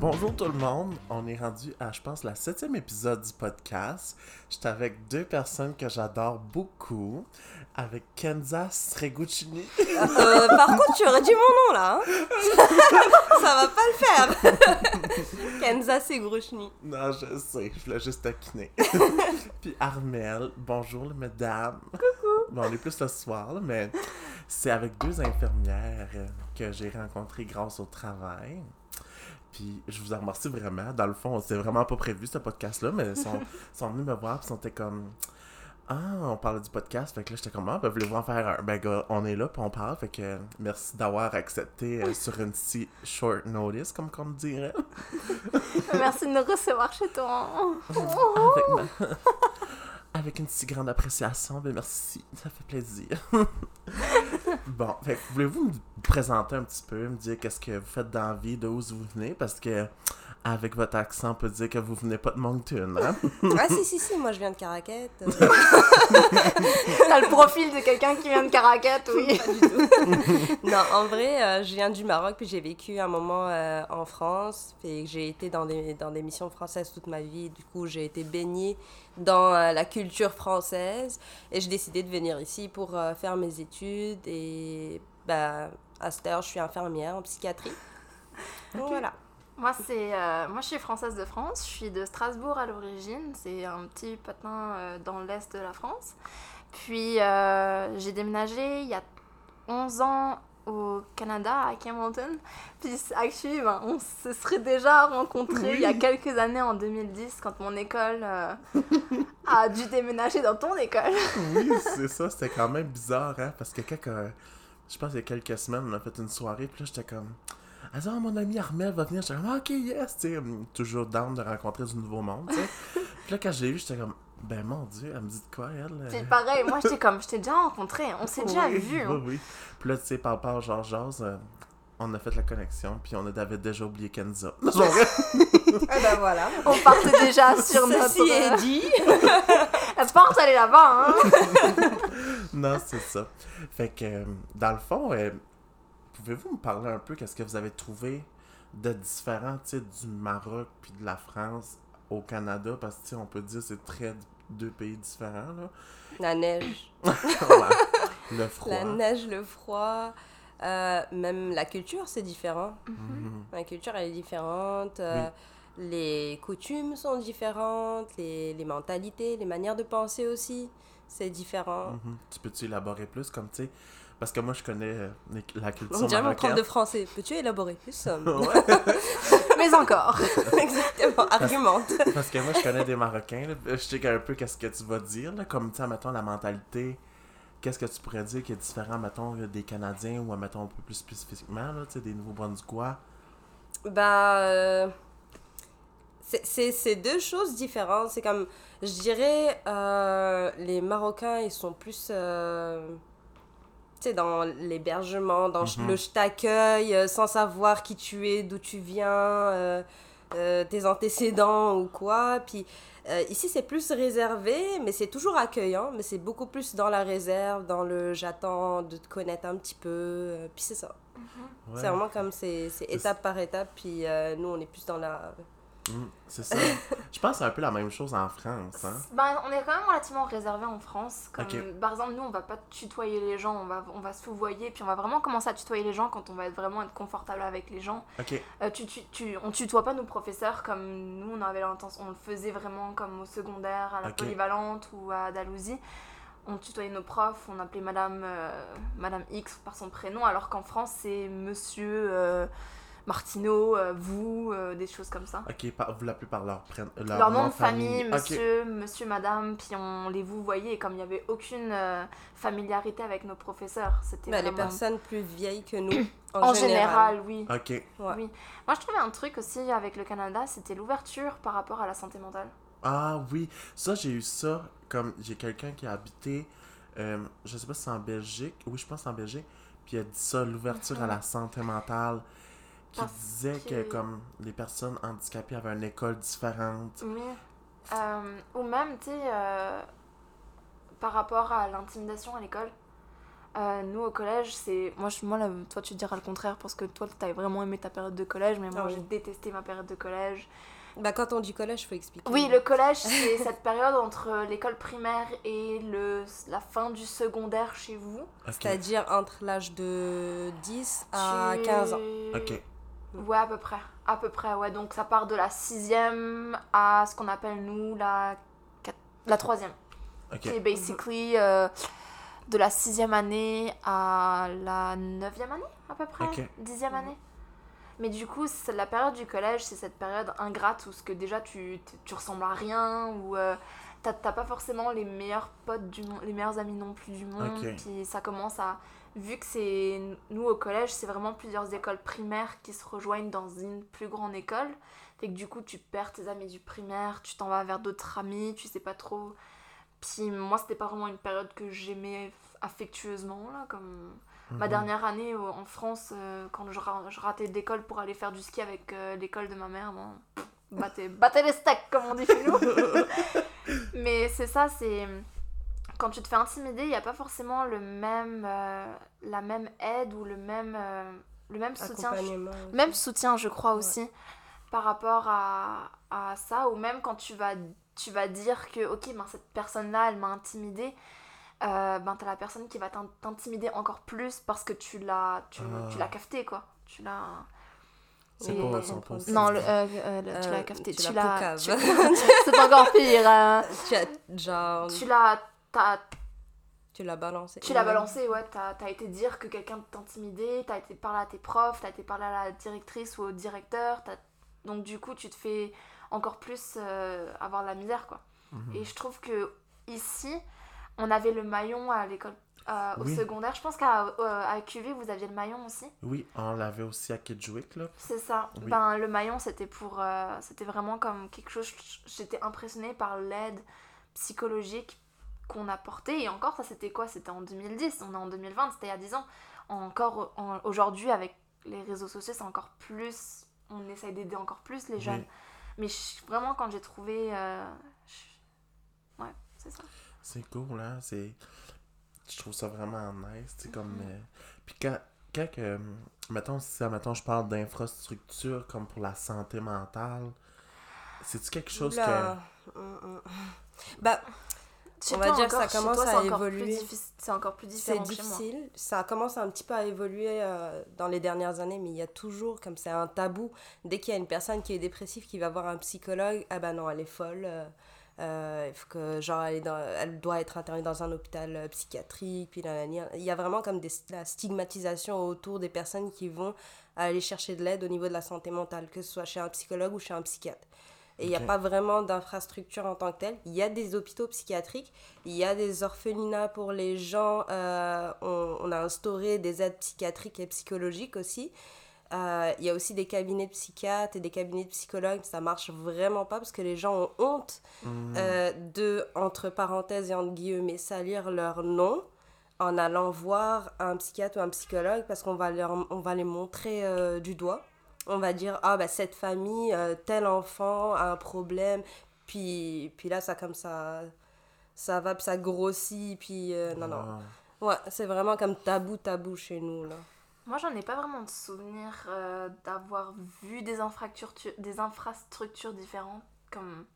Bonjour tout le monde, on est rendu à je pense la septième épisode du podcast. J'étais avec deux personnes que j'adore beaucoup, avec Kenza Sreguchini. Euh, par contre, tu aurais dit mon nom là. hein. Ça va pas le faire. Kenza Segruchni. Non, je sais, je voulais juste taquiner. Puis Armel, bonjour les mesdames. Coucou. Bon, on est plus le soir, là, mais c'est avec deux infirmières que j'ai rencontrées grâce au travail. Puis je vous en remercie vraiment. Dans le fond, c'était vraiment pas prévu ce podcast-là, mais ils sont, sont venus me voir puis ils sont comme Ah, on parlait du podcast. Fait que là, j'étais comme Ah, ben, voulez-vous en faire un? Ben, gars, on est là puis on parle. Fait que merci d'avoir accepté euh, sur une si short notice, comme qu'on dirait. Merci de nous recevoir chez toi. avec, une si grande appréciation. Ben merci, ça fait plaisir. bon, fait voulez-vous me présenter un petit peu, me dire qu'est-ce que vous faites dans la vie, d'où vous venez, parce que avec votre accent, on peut dire que vous venez pas de Moncton, hein? Ah si si si, moi je viens de Caraquette. euh, T'as le profil de quelqu'un qui vient de Caracat, oui. pas du tout. non, en vrai, euh, je viens du Maroc puis j'ai vécu un moment euh, en France. Et j'ai été dans des dans des missions françaises toute ma vie. Du coup, j'ai été baignée dans euh, la culture française et j'ai décidé de venir ici pour euh, faire mes études et bah à cette heure, je suis infirmière en psychiatrie. Donc voilà. Moi, c'est, euh, moi, je suis française de France. Je suis de Strasbourg à l'origine. C'est un petit patin euh, dans l'est de la France. Puis, euh, j'ai déménagé il y a 11 ans au Canada, à Campbellton. Puis, actually, ben, on se serait déjà rencontrés il y a quelques années, en 2010, quand mon école a dû déménager dans ton école. oui, c'est ça, c'était quand même bizarre, hein? Parce que euh, je pense, il y a quelques semaines, on a fait une soirée, puis là, j'étais comme. Ah, ça, mon ami Armel va venir. J'étais comme, Ah, ok, yes, tu sais, hum, toujours down de rencontrer du nouveau monde, tu sais. puis là, quand je l'ai vu, j'étais comme, ben mon dieu, elle me dit de quoi, elle? euh? C'est pareil, moi, j'étais comme, je t'ai déjà rencontré, on s'est déjà vu. hein. Oui, oui. Puis là, tu sais, par par genre, jase, euh, on a fait la connexion, puis on avait déjà oublié Kenza. Et ben voilà. On partait déjà sur notre... Ceci est dit. La porte, elle est là-bas, hein non, c'est ça. Fait que, euh, dans le fond, euh, pouvez-vous me parler un peu qu'est-ce que vous avez trouvé de différent, du Maroc puis de la France au Canada? Parce que, on peut dire que c'est très deux pays différents, là. La neige. Le froid. La neige, le froid, euh, même la culture, c'est différent. Mhm. La culture, elle est différente. euh, Les coutumes sont différentes, les, les mentalités, les manières de penser aussi, c'est différent. Mhm. Tu peux-tu élaborer plus, comme, tu sais, parce que moi, je connais euh, la culture dirait mon prof de français. Peux-tu élaborer plus euh? Mais encore Exactement, argumente. Parce que moi, je connais des Marocains. là. Je sais un peu qu'est-ce que tu vas dire. Là. Comme, tu sais, mettons, la mentalité. Qu'est-ce que tu pourrais dire qui est différent, mettons, des Canadiens ou, mettons, un peu plus spécifiquement, là, des Nouveaux-Brunswickois? Bah, euh, c'est- deux choses différentes. C'est comme, je dirais, euh, les Marocains, ils sont plus, euh, dans l'hébergement, dans Mhm. le je t'accueille euh, sans savoir qui tu es, d'où tu viens, euh, euh, tes antécédents ou quoi. Puis euh, ici, c'est plus réservé, mais c'est toujours accueillant, mais c'est beaucoup plus dans la réserve, dans le j'attends de te connaître un petit peu. euh, puis c'est ça. Ouais. C'est vraiment comme c'est c'est étape par étape, puis euh, nous on est plus dans la. Mm, c'est ça. je pense que c'est un peu la même chose en France, hein? ben, On est quand même relativement réservé en France. Comme. Par exemple, nous, on va pas tutoyer les gens, on va, on va se puis on va vraiment commencer à tutoyer les gens quand on va être vraiment être confortable avec les gens. Ok. Euh, tu, tu, tu, on tutoie pas nos professeurs comme nous, on avait l'intention, on le faisait vraiment comme au secondaire, à la polyvalente ou à Dalhousie. On tutoyait nos profs, on appelait Madame, euh, Madame X par son prénom, alors qu'en France, c'est Monsieur euh, Martineau, euh, vous, euh, des choses comme ça. Ok, par- vous l'appelez par leur, leur, Leur nom de famille, monsieur, monsieur, madame, puis on les vous voyait, et comme il n'y avait aucune euh, familiarité avec nos professeurs, c'était Bah, les vraiment... personnes plus vieilles que nous, en, En général. général, oui. Ok. Ouais. Oui. Moi, je trouvais un truc aussi avec le Canada, c'était l'ouverture par rapport à la santé mentale. Ah oui, ça j'ai eu ça comme j'ai quelqu'un qui a habité, euh, je sais pas si c'est en Belgique, oui je pense en Belgique, puis il a dit ça, l'ouverture à la santé mentale, qui Parce disait que... que- comme les personnes handicapées avaient une école différente. Oui. Euh, ou même, tu sais, euh, par rapport à l'intimidation à l'école. Euh, nous au collège, c'est. Moi, je... moi là, toi tu diras le contraire parce que toi tu as vraiment aimé ta période de collège, mais moi Ah oui. j'ai détesté ma période de collège. Bah, quand on dit collège, faut expliquer. Oui, le collège, c'est cette période entre l'école primaire et le... la fin du secondaire chez vous. C'est-à-dire entre l'âge de 10 à Tu- 15 ans. Ok. Ouais, à peu près. À peu près, ouais. Donc ça part de la sixième à ce qu'on appelle nous la, quat- la troisième. Ok. Qui est basically euh, de la sixième année à la neuvième année, à peu près. Dixième année. Mais du coup, c'est la période du collège, c'est cette période ingrate où ce que déjà tu, tu- tu ressembles à rien, où euh, t'as pas forcément les meilleurs potes du monde, les meilleurs amis non plus du monde. Ok. Puis ça commence à. Vu que c'est. Nous au collège, c'est vraiment plusieurs écoles primaires qui se rejoignent dans une plus grande école. Fait que du coup, tu perds tes amis du primaire, tu t'en vas vers d'autres amis, tu sais pas trop. Puis moi, c'était pas vraiment une période que j'aimais affectueusement, là, comme. Ma Mhm. dernière année au- en France, euh, quand je, ra- je ratais d'école pour aller faire du ski avec euh, l'école de ma mère, bon, battez, battez les steaks, comme on dit chez nous. Mais c'est ça, c'est. Quand tu te fais intimider, il n'y a pas forcément le même, euh, la même aide ou le même, euh, le même soutien. Aussi. Même soutien, je crois Ouais. aussi, par rapport à, à ça, ou même quand tu vas, tu vas dire que, ok, ben, cette personne-là, elle m'a intimidée, euh, ben, t'as la personne qui va t'in- t'intimider encore plus parce que tu l'as tu, Ah. tu l'as cafté, quoi. Tu l'as... C'est concept? Non, le, euh, euh, le- tu Euh, l'as cafté. tu Tu l'as l'as... poucave. tu- C'est encore pire. euh, Tu as, genre, tu l'as... t'as- tu l'as balancé. Tu l'as balancé, ouais, t'as as été dire que quelqu'un t'intimidait, t'as été parler à tes profs, t'as été parler à la directrice ou au directeur, t'as- donc du coup tu te fais encore plus euh, avoir la misère, quoi. Mhm. Et je trouve que ici, on avait le maillon à l'école, euh, au Oui. secondaire, je pense qu'à euh, à QV vous aviez le maillon aussi, Oui, on l'avait aussi à Kedgewick, là. c'est ça. Oui. Ben, le maillon c'était pour, euh, c'était vraiment comme quelque chose, j'étais impressionnée par l'aide psychologique qu'on apportait. Et encore, ça c'était quoi? C'était en 2010, on est en 2020, c'était il y a 10 ans. Encore en- aujourd'hui, avec les réseaux sociaux, c'est encore plus. On essaye d'aider encore plus les jeunes. Oui. Mais je- vraiment, quand j'ai trouvé. euh, je- Ouais, c'est ça. C'est cool, hein? C'est... Je trouve ça vraiment nice, sais, comme... Mhm. euh, Puis quand, quand que... Mettons, si, mettons, je parle d'infrastructure comme pour la santé mentale, c'est-tu quelque chose hum. Bah, Chez On va toi dire que ça encore, chez commence toi, à c'est évoluer. C'est encore plus c'est chez moi. difficile. Ça commence un petit peu à évoluer euh, dans les dernières années, mais il y a toujours, comme c'est un tabou, dès qu'il y a une personne qui est dépressive qui va voir un psychologue, ah bah non, elle est folle. euh, euh, il faut que, genre, elle, est dans- elle doit être internée dans un hôpital psychiatrique. Puis là, là, là. il y a vraiment comme des, la stigmatisation autour des personnes qui vont aller chercher de l'aide au niveau de la santé mentale, que ce soit chez un psychologue ou chez un psychiatre. Et il n'y a pas vraiment d'infrastructure en tant que telle. Il y a des hôpitaux psychiatriques, il y a des orphelinats pour les gens. euh, on, on a instauré des aides psychiatriques et psychologiques aussi. Euh, il y a aussi des cabinets de psychiatres et des cabinets de psychologues. Ça marche vraiment pas parce que les gens ont honte. Mhm. euh, de, entre parenthèses et entre guillemets, salir leur nom en allant voir un psychiatre ou un psychologue parce qu'on va, leur, on va les montrer euh, du doigt. On va dire, ah bah cette famille, euh, tel enfant a un problème. Puis, puis là, ça comme ça, ça va, puis ça grossit. Puis euh, non, non. Ah. Ouais, c'est vraiment comme tabou, tabou chez nous, là. Moi, j'en ai pas vraiment de souvenir euh, d'avoir vu des infrastructures, des infrastructures différentes. Comme.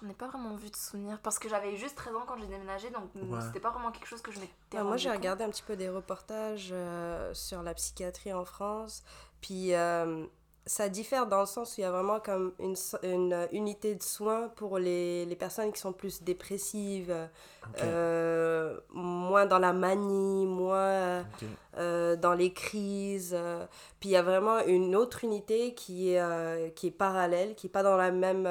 J'en ai pas vraiment vu de souvenir. Parce que j'avais juste 13 ans quand j'ai déménagé, donc Ouais. c'était pas vraiment quelque chose que je m'étais. Ah, moi, j'ai regardé un petit peu des reportages euh, sur la psychiatrie en France. Puis, euh, ça diffère dans le sens où il y a vraiment comme une, une euh, unité de soins pour les, les personnes qui sont plus dépressives, euh, moins dans la manie, moins euh, euh, dans les crises. Puis, il y a vraiment une autre unité qui est, euh, qui est parallèle, qui n'est pas dans la même,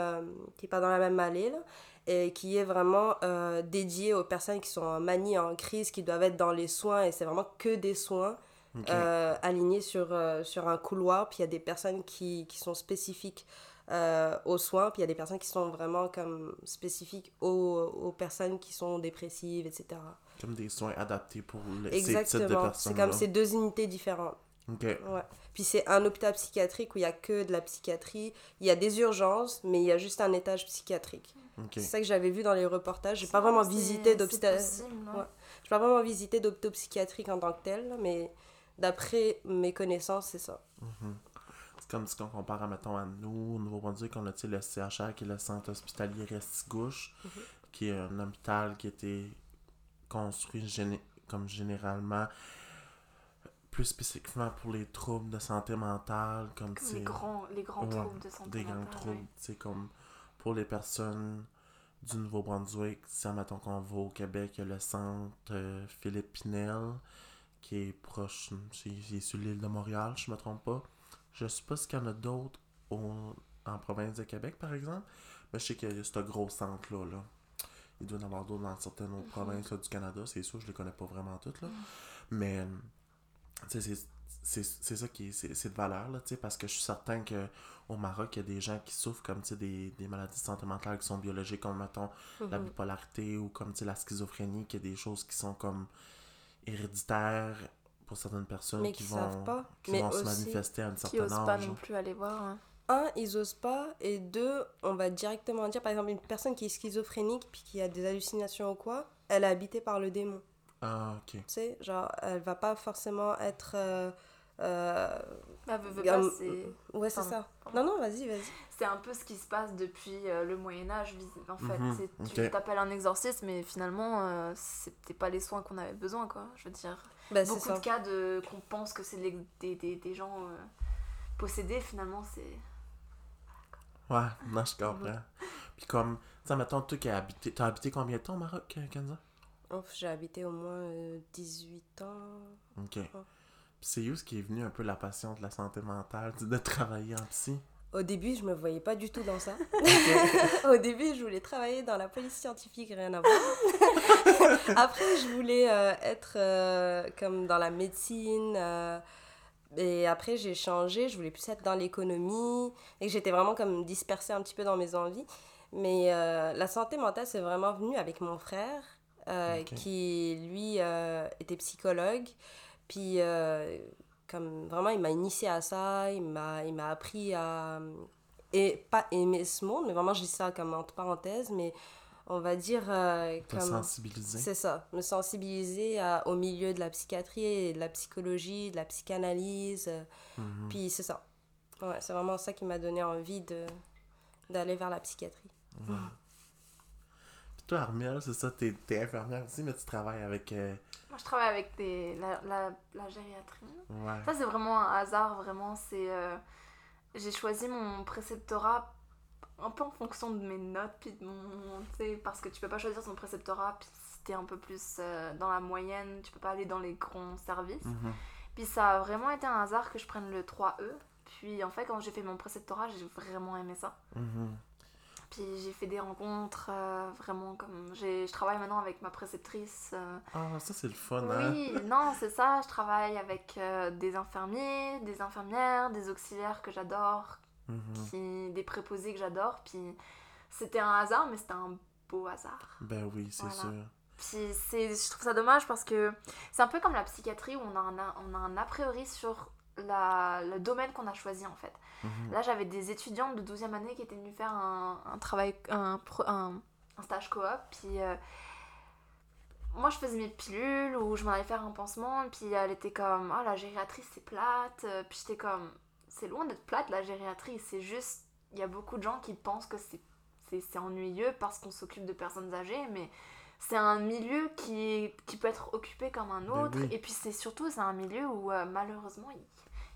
qui est pas dans la même allée, là et qui est vraiment euh, dédié aux personnes qui sont en manie, en crise, qui doivent être dans les soins, et c'est vraiment que des soins Ok. euh, alignés sur, euh, sur un couloir, puis il y a des personnes qui, qui sont spécifiques euh, aux soins, puis il y a des personnes qui sont vraiment comme spécifiques aux, aux personnes qui sont dépressives, etc. Comme des soins adaptés pour les, ces types de Exactement, personnes c'est comme ces deux unités différentes. Ouais. Puis c'est un hôpital psychiatrique où il y a que de la psychiatrie, il y a des urgences, mais il y a juste un étage psychiatrique. C'est ça que j'avais vu dans les reportages. J'ai pas vraiment visité d'hôpital. Ouais. pas vraiment visité d'hôpitaux psychiatriques en tant que tel, mais d'après mes connaissances, c'est ça. Mhm. C'est comme si on compare, mettons, à nous, au Nouveau-Brunswick, on a le CHR, qui est le centre hospitalier Restigouche, Mhm. qui est un hôpital qui a été construit géné- comme généralement plus spécifiquement pour les troubles de santé mentale, comme, les grands, les grands Ouais, troubles de santé des grands mentale, troubles, ouais. tu sais, comme pour les personnes du Nouveau-Brunswick, si mettons qu'on va au Québec, il y a le centre euh, Philippe Pinel, qui est proche, c'est c'est sur l'île de Montréal, je me trompe pas. Je sais pas s'il y en a d'autres au- en province de Québec, par exemple, mais je sais qu'il y a ce gros centre-là. Là. Il doit y en avoir d'autres dans certaines autres provinces là, du Canada, c'est sûr, je les connais pas vraiment toutes, là. Mais, euh, tu sais, c'est- ça qui est, c'est de valeur, là, tu sais, parce que je suis certain que au Maroc, il y a des gens qui souffrent comme, tu sais, des, des maladies mentale qui sont biologiques, comme, mettons, la Mhm. bipolarité ou comme, tu sais, la schizophrénie, qui est des choses qui sont comme héréditaires pour certaines personnes Mais qui qui vont, pas. qui Mais vont se manifester à un Qui certain osent pas âge. non plus aller voir. hein. un, ils osent pas, et deux, on va directement dire, par exemple, une personne qui est schizophrénique puis qui a des hallucinations ou quoi, elle est habitée par le démon. Ah, ok. Tu sais, genre, elle va pas forcément être. euh, euh, Bah, veux, veux pas, c'est... Ouais, c'est Pardon, ça. pardon. Non, non, vas-y, vas-y. c'est un peu ce qui se passe depuis euh, le Moyen-Âge, en fait. Mhm, C'est- Tu ok. t'appelles un exorciste, mais finalement, euh, c'était pas les soins qu'on avait besoin, quoi. Je veux dire, Bah, c'est beaucoup ça. de cas de, qu'on pense que c'est des, des, des, des gens euh, possédés, finalement, c'est... Ouais, non, je comprends. Puis comme, tu sais, mettons, toi qui as habité, t'as habité combien de temps au Maroc, euh, Kenza? Ouf, J'ai habité au moins euh, 18 ans. Ok. Puis c'est où ce qui est venu un peu la passion de la santé mentale, de travailler en psy? Au début, je me voyais pas du tout dans ça. Au début, je voulais travailler dans la police scientifique, rien à voir. Après, je voulais euh, être euh, comme dans la médecine. euh, et après, j'ai changé. Je voulais plus être dans l'économie. Et j'étais vraiment comme dispersée un petit peu dans mes envies. Mais la santé mentale, c'est vraiment venu avec mon frère, qui, lui, était psychologue. Puis, euh, comme vraiment, il m'a initié à ça. Il m'a il m'a appris à et pas aimer ce monde, mais vraiment je dis ça comme entre parenthèses, mais on va dire euh, comme sensibilisé? c'est ça, me sensibiliser à- au milieu de la psychiatrie et de la psychologie, de la psychanalyse, euh, Mhm. puis c'est ça. Ouais, c'est vraiment ça qui m'a donné envie de d'aller vers la psychiatrie. Toi, Armel, c'est ça, t'es t'es infirmière aussi, mais tu travailles avec... euh, Moi, je travaille avec des, la, la, la gériatrie. Ouais. Ça, c'est vraiment un hasard, vraiment. C'est, euh, j'ai choisi mon préceptorat un peu en fonction de mes notes, puis de mon. Parce que tu peux pas choisir ton préceptorat, puis si t'es un peu plus euh, dans la moyenne, tu peux pas aller dans les grands services. Mhm. Puis ça a vraiment été un hasard que je prenne le 3E. Puis en fait, quand j'ai fait mon préceptorat, j'ai vraiment aimé ça. Mhm. Puis j'ai fait des rencontres euh, vraiment comme. j'ai- Je travaille maintenant avec ma préceptrice. euh, Ah, ça, c'est le fun, hein? oui, non, c'est ça. Je travaille avec euh, des infirmiers, des infirmières, des auxiliaires que j'adore, Mhm. puis des préposés que j'adore. Puis c'était un hasard, mais c'était un beau hasard. Ben oui, c'est Voilà. sûr. Puis c'est, je trouve ça dommage parce que c'est un peu comme la psychiatrie où on a un, on a un a priori sur la, le domaine qu'on a choisi en fait. Mhm. Là, j'avais des étudiants de 12e année qui étaient venus faire un, un travail, un, un, un stage coop. Puis euh, moi, je faisais mes pilules ou je m'en allais faire un pansement. Puis elle était comme, oh la gériatrie, c'est plate. Euh, Puis j'étais comme, c'est loin d'être plate la gériatrie. C'est juste, il y a beaucoup de gens qui pensent que c'est, c'est, ennuyeux parce qu'on s'occupe de personnes âgées. Mais c'est un milieu qui, qui peut être occupé comme un Ben autre. oui. Et puis c'est surtout, c'est un milieu où euh, malheureusement, il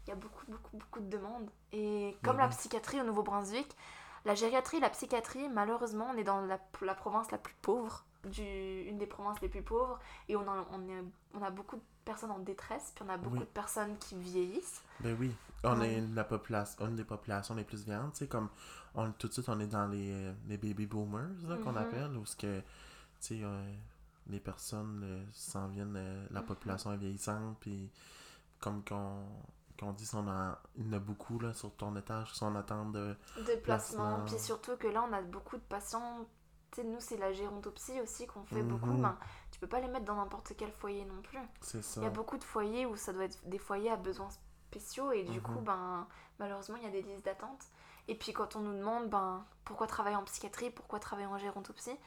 il y a beaucoup, beaucoup, beaucoup de demandes. Et comme la Mhm. psychiatrie au Nouveau-Brunswick, la gériatrie et la psychiatrie, malheureusement, on est dans la, la province la plus pauvre, du, une des provinces les plus pauvres, et on a, on, est, on a beaucoup de personnes en détresse, puis on a beaucoup Oui. de personnes qui vieillissent. Ben oui, on Ouais. est la population, une des populations les plus viandes, tu sais, comme on, tout de suite on est dans les, les baby boomers là, qu'on Mhm. appelle, où ce que, tu sais, euh, les personnes euh, s'en viennent, euh, la Mhm. population est vieillissante, puis comme qu'on qu'on dit, on a, il y en a beaucoup là, sur ton étage qui sont en attente de... De placement, Placement. puis surtout que là, on a beaucoup de patients. Tu sais, nous, c'est la gérontopsie aussi qu'on fait Mhm. beaucoup. Ben, tu peux pas les mettre dans n'importe quel foyer non plus. C'est ça. Il y a beaucoup de foyers où ça doit être des foyers à besoins spéciaux et du Mhm. coup, ben, malheureusement, il y a des listes d'attente. Et puis quand on nous demande ben, pourquoi travailler en psychiatrie, pourquoi travailler en gérontopsie,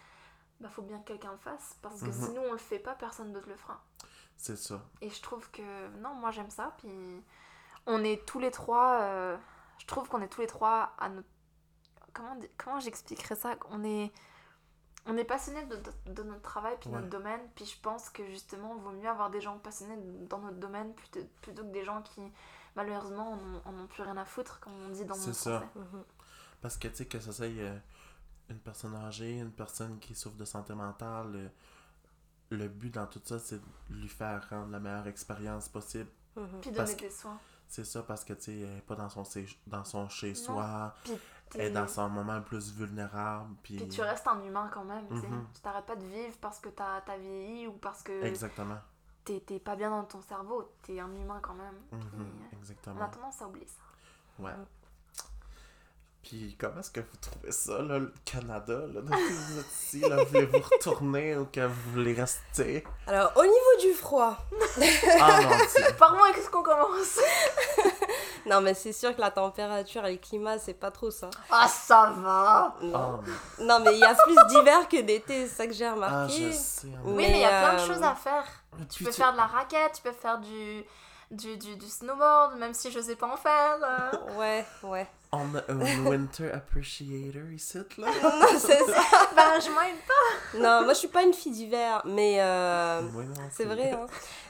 bah faut bien que quelqu'un le fasse parce que Mhm. si nous on le fait pas, personne d'autre le fera. C'est ça. Et je trouve que non, moi j'aime ça. Puis on est tous les trois. euh, je trouve qu'on est tous les trois à notre. Comment, comment j'expliquerais ça? On est. On est passionnés de, de- de notre travail puis de Ouais. notre domaine. Puis je pense que justement, il vaut mieux avoir des gens passionnés dans notre domaine plutôt, plutôt que des gens qui, malheureusement, en ont- plus rien à foutre, comme on dit dans mon C'est ça. Mhm. Parce que, tu sais, que ça soit euh, une personne âgée, une personne qui souffre de santé mentale, le, le but dans tout ça, c'est de lui faire rendre la meilleure expérience possible. Mhm. Puis donner des soins. C'est ça, parce que, tu sais, elle est pas dans son, dans son chez-soi, Puis elle est dans son moment le plus vulnérable, puis... Puis tu restes un humain quand même, tu sais. Mhm. Tu t'arrêtes pas de vivre parce que t'as as vieilli ou parce que Exactement. t'es pas bien dans ton cerveau. T'es un humain quand même. Mhm, Puis, on a Exactement. tendance à oublier ça. Ouais. Puis comment est-ce que vous trouvez ça, là, le Canada, là, depuis que vous êtes ici, là, voulez-vous retourner ou que vous voulez rester? Alors, au niveau du froid, Ah! Par moi, qu'est-ce qu'on commence? Non, mais c'est sûr que la température et le climat, c'est pas trop ça. Ah, ça va Non, Oh, non mais il y a plus d'hiver que d'été, c'est ça que j'ai ah, remarqué. je sais. hein. Oui, Mais, il y a plein de euh, choses à faire. Mais Tu peux faire de la raquette, tu peux faire du, du, du, du snowboard, même si je sais pas en faire. euh. Ouais, ouais. On a un winter appreciator ici, là. Non, c'est ça. ben, je m'aide pas. Non, moi je suis pas une fille d'hiver, mais euh, Oui, c'est vrai. Hein.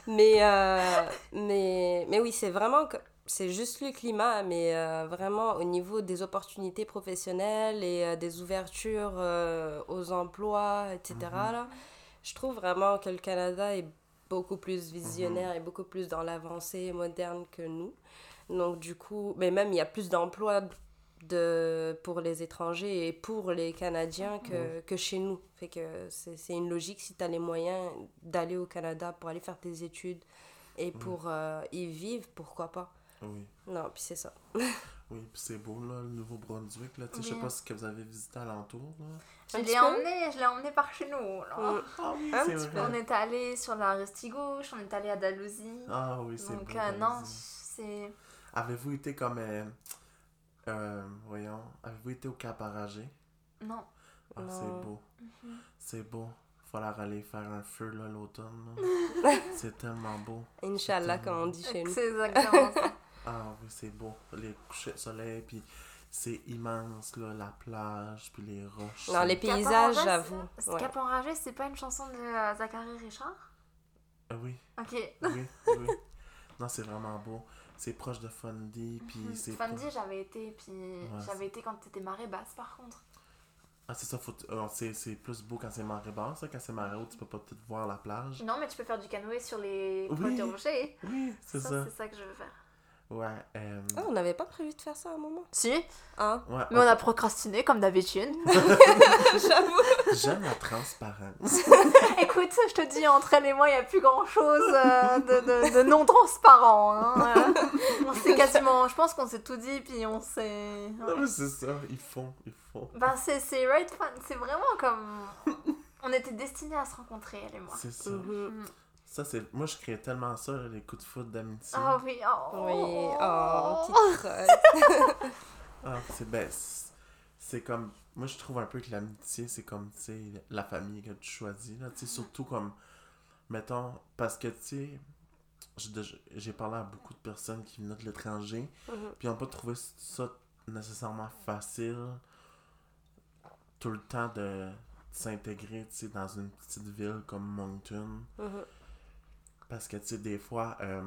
Mais, euh, mais, mais oui, c'est vraiment que c'est juste le climat, mais euh, vraiment au niveau des opportunités professionnelles et euh, des ouvertures euh, aux emplois, etc. Mhm. là, je trouve vraiment que le Canada est beaucoup plus visionnaire et beaucoup plus dans l'avancée moderne que nous. Donc du coup, mais même il y a plus d'emplois de, pour les étrangers et pour les Canadiens que, que chez nous. Fait que c'est c'est une logique si tu as les moyens d'aller au Canada pour aller faire tes études et pour euh, y vivre, pourquoi pas? Oui, Non, puis c'est ça. oui, puis c'est beau, là, le Nouveau-Brunswick, là. Tu sais, je sais pas ce que vous avez visité alentour, là. Je Un l'ai emmené, je l'ai emmené par chez nous. là. Mm. Ah oui, Un petit. On est allé sur la Restigouche, on est allé à Dalhousie. Ah oui, c'est Donc, beau. euh, non, c'est. Avez-vous été comme... euh, euh, voyons, avez-vous été au Cap Aragé? Non. Ah, Non. c'est beau. Mhm. C'est beau. Falloir aller faire un feu, là, l'automne, c'est tellement beau. Inch'Allah, comme on dit chez nous. C'est exactement ça. Ah oui, c'est beau. Les couchers de soleil, puis c'est immense, là, la plage, puis les roches. Non, les paysages, j'avoue. c'est- Ouais. Cap Enragé, c'est pas une chanson de euh, Zachary Richard? Ah oui, Ok. oui, oui. non, c'est vraiment beau. C'est proche de Fundy, puis c'est... pas- Fundy, j'avais été, puis j'avais été quand t'étais marée basse par contre. Ah, c'est ça, faut... euh, c'est c'est plus beau quand c'est marée basse, là. Quand c'est marée haute, tu peux pas tout voir la plage. Non, mais tu peux faire du canoë sur les Oui. pointes de rocher. Oui, c'est Ça, ça. c'est ça que je veux faire. Ouais, euh... Ah, on n'avait pas prévu de faire ça à un moment. Si, Hein? Ouais, mais on a procrastiné comme d'habitude. J'avoue. J'aime la transparence. Écoute, je te dis, entre elle et moi, il n'y a plus grand chose de, de- de non transparent. hein. Euh, on s'est quasiment. Je pense qu'on s'est tout dit, puis on s'est. non, mais c'est ça, ils font, ils font. Ben, c'est c'est right fun. C'est vraiment comme. On était destinés à se rencontrer, elle et moi. C'est ça. Mhm. Mm. Ça, c'est... Moi, je crée tellement ça, là, les coups de foot d'amitié. Ah oui, oh. Oui, oh. Ah, c'est ben, c'est- comme moi je trouve un peu que l'amitié c'est comme tu sais la famille que tu choisis là, tu sais surtout comme mettons parce que tu sais j'ai parlé à beaucoup de personnes qui venaient de l'étranger Mhm. puis ils n'ont pas trouvé ça nécessairement facile tout le temps de s'intégrer tu sais dans une petite ville comme Moncton Mhm. Parce que, tu sais, des fois, euh,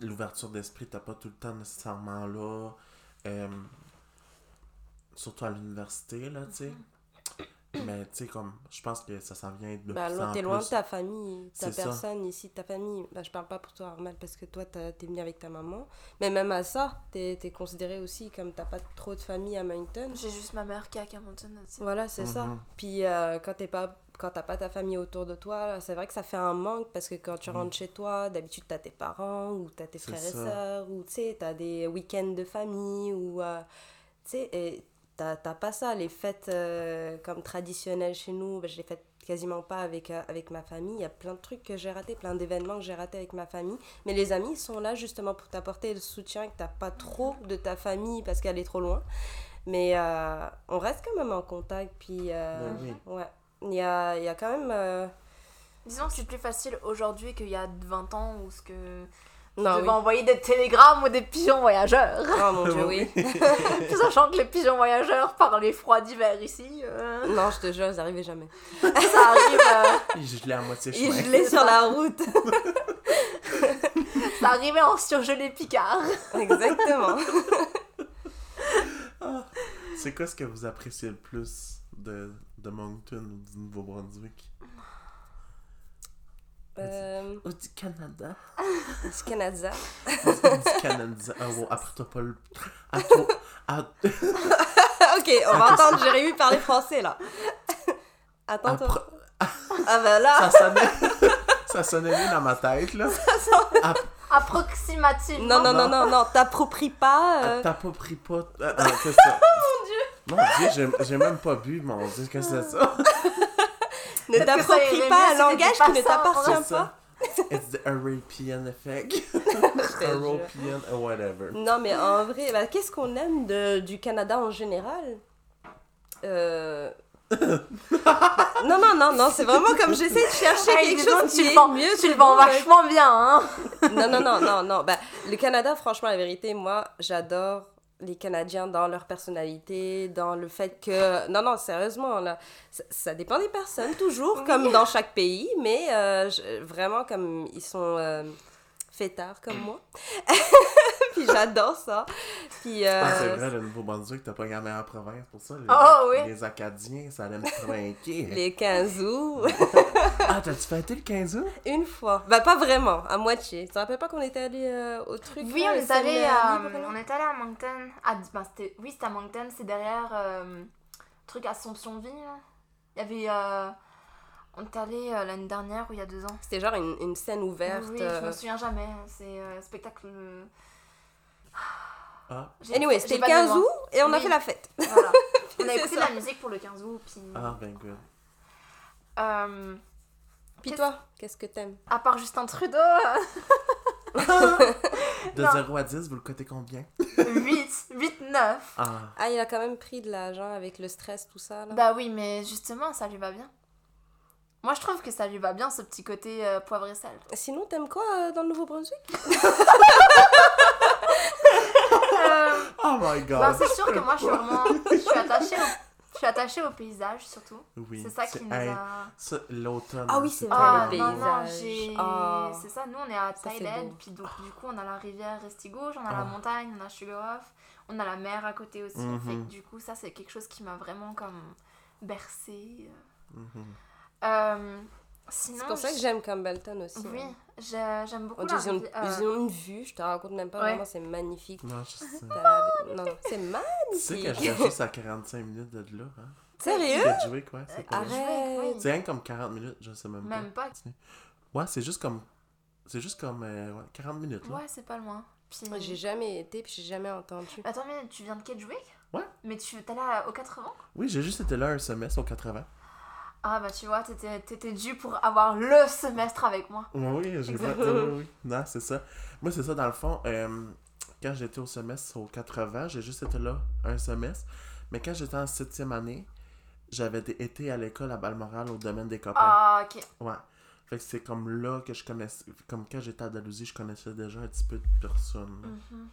l'ouverture d'esprit, t'as pas tout le temps nécessairement là. euh, surtout à l'université, là, tu sais. Mais, tu sais, comme, je pense que ça s'en vient de Bah, plus en t'es loin de ta famille, ta ça. personne ici, ta famille. Bah, je parle pas pour toi, Armel, parce que toi, t'es venu avec ta maman. Mais même à ça, t'es es considéré aussi comme t'as pas trop de famille à Moncton. J'ai juste ma mère qui est à Camonton aussi. Voilà, c'est ça. Mhm. Puis euh, quand t'es pas quand t'as pas ta famille autour de toi, c'est vrai que ça fait un manque parce que quand tu rentres chez toi, d'habitude t'as tes parents ou t'as tes frères et sœurs ou tu sais, t'as des week-ends de famille ou euh, tu sais, et t'as t'as pas ça. Les fêtes euh, comme traditionnelles chez nous, ben, je les fais quasiment pas avec, euh, avec ma famille. Il y a plein de trucs que j'ai ratés, plein d'événements que j'ai ratés avec ma famille. Mais les amis sont là justement pour t'apporter le soutien que t'as pas trop de ta famille parce qu'elle est trop loin. Mais euh, on reste quand même en contact. Puis, oui. ouais. Il y a, y a quand même. euh, Disons que c'est plus facile aujourd'hui qu'il y a 20 ans où ce que Non, devais oui. envoyer des télégrammes ou des pigeons voyageurs. Oh mon dieu, oui. Sachant que les pigeons voyageurs, par les froids d'hiver ici, euh, non, je te jure, ils arrivaient jamais. ça arrive, euh, Il gelait à moitié Ils chemin. gelaient sur la route. ça arrivait en surgelé Picard. Exactement. C'est quoi ce que vous appréciez le plus de, de Moncton ou du Nouveau-Brunswick? Euh, du Canada? du Canada. du Canada. Ah bon, apprends-toi pas le... À toi... à- ok, on va entendre Jérémy parler français là. Attends, toi. appre- Ah bah là. Ça sonnait... ça sonnait bien dans ma tête, là. App- Approximativement. Non, non, non, Non? non, non, t'appropries pas. euh, T'as pas pris pas... Ah, ah, c'est ça. mon dieu! Mon dieu, j'ai- j'ai même pas bu, mon dieu, qu'est-ce que c'est ça? Ne t'approprie pas un langage qui ne t'appartient pas. It's the European effect. European, uh, whatever. Non, mais en vrai, bah, qu'est-ce qu'on aime de, du Canada en général? Euh... bah, non, non, non, non, c'est vraiment comme j'essaie de chercher Hey, quelque chose qui tu le est vends, mieux tu le vends bon, vachement bien, hein. Non, non, non, non, non. Bah, le Canada, franchement, la vérité, moi, j'adore les Canadiens dans leur personnalité, dans le fait que... Non, non, sérieusement, là, ça, ça dépend des personnes, toujours, comme dans chaque pays, mais euh, je- vraiment, comme ils sont euh, fêtards comme moi. Puis j'adore ça. Puis... euh, Ah, c'est vrai, le Nouveau-Brunswick, t'as pas la meilleure province pour ça. Les, Oh, oui. les Acadiens, ça allait me trinquer. Les 15 août, Ah, t'as-tu fêté le 15 août? une fois. Bah, pas vraiment, à moitié. Tu te rappelles pas qu'on était allé euh, au truc Oui, là, on est allé à, euh, libre, on est allé à Moncton. Ah, ben, c'était, oui, c'était à Moncton, c'est derrière euh, truc Assomptionville. Il y avait, euh, on est allé euh, l'année dernière ou il y a deux ans. C'était genre une, une scène ouverte. Oui, je euh. me souviens jamais. C'est euh, spectacle. euh, Ah, Anyway, c'était le pas de 15 mémoire. août et on a fait la fête. Voilà. On a écouté de ça. la musique pour le 15 août. Puis, ah, ben good. euh, Puis Qu'est-ce- toi, qu'est-ce que t'aimes? À part Justin Trudeau, euh, De Non. 0 à 10, vous le cotez combien? 8, 8, 9. Ah, Ah, il a quand même pris de l'argent avec le stress, tout ça, là. Bah oui, mais justement, ça lui va bien. Moi, je trouve que ça lui va bien, ce petit côté euh, poivre et sel. Sinon, t'aimes quoi euh, dans le Nouveau-Brunswick? Euh, oh my god! bah, c'est sûr que moi, je suis vraiment... Je suis attachée au, je suis attachée au paysage, surtout. oui. c'est ça qui nous a... l'automne. Ah oui, c'est vrai, Ah, le non, non. Ah. C'est ça, nous, on est à beau. puis donc, du coup, on a la rivière Restigouche, on a Ah. la montagne, on a Sugarloaf, on a la mer à côté aussi. Mhm. Fait que, du coup, ça, c'est quelque chose qui m'a vraiment, comme, bercée. Mhm. Euh, sinon... C'est pour ça que j'aime Campbellton aussi. Oui, hein. j'ai- j'aime beaucoup On dit, la ils, ont une, rivière- ils ont une vue, je te raconte même pas, Ouais. vraiment, c'est magnifique. Non, je sais. T'as- Non, non, c'est Tu sais magnifique. que je viens juste à 45 minutes de là, hein? Sérieux? C'est pas Arrête. Arrête. oui. C'est rien comme 40 minutes, je sais même, Même pas. pas. Ouais, c'est juste comme... C'est juste comme euh, ouais, 40 minutes, là. Ouais, c'est pas loin. Puis... J'ai jamais été, puis j'ai jamais entendu. Attends, mais tu viens de Kedgewick? Ouais. Mais tu t'es là au 80 Oui, j'ai juste été là un semestre au 80. Ah bah tu vois, t'étais t'étais dû pour avoir le semestre avec moi. Oui, j'ai Exactement. oui, oui. Non, c'est ça. Moi, c'est ça, dans le fond, euh, quand j'étais au semestre au 80, j'ai juste été là un semestre. Mais quand j'étais en septième année, j'avais été à l'école à Balmoral au domaine des copains. Ah ok. Ouais. Fait que c'est comme là que je connaissais. Comme quand j'étais à Dalhousie, je connaissais déjà un petit peu de personnes. Mhm.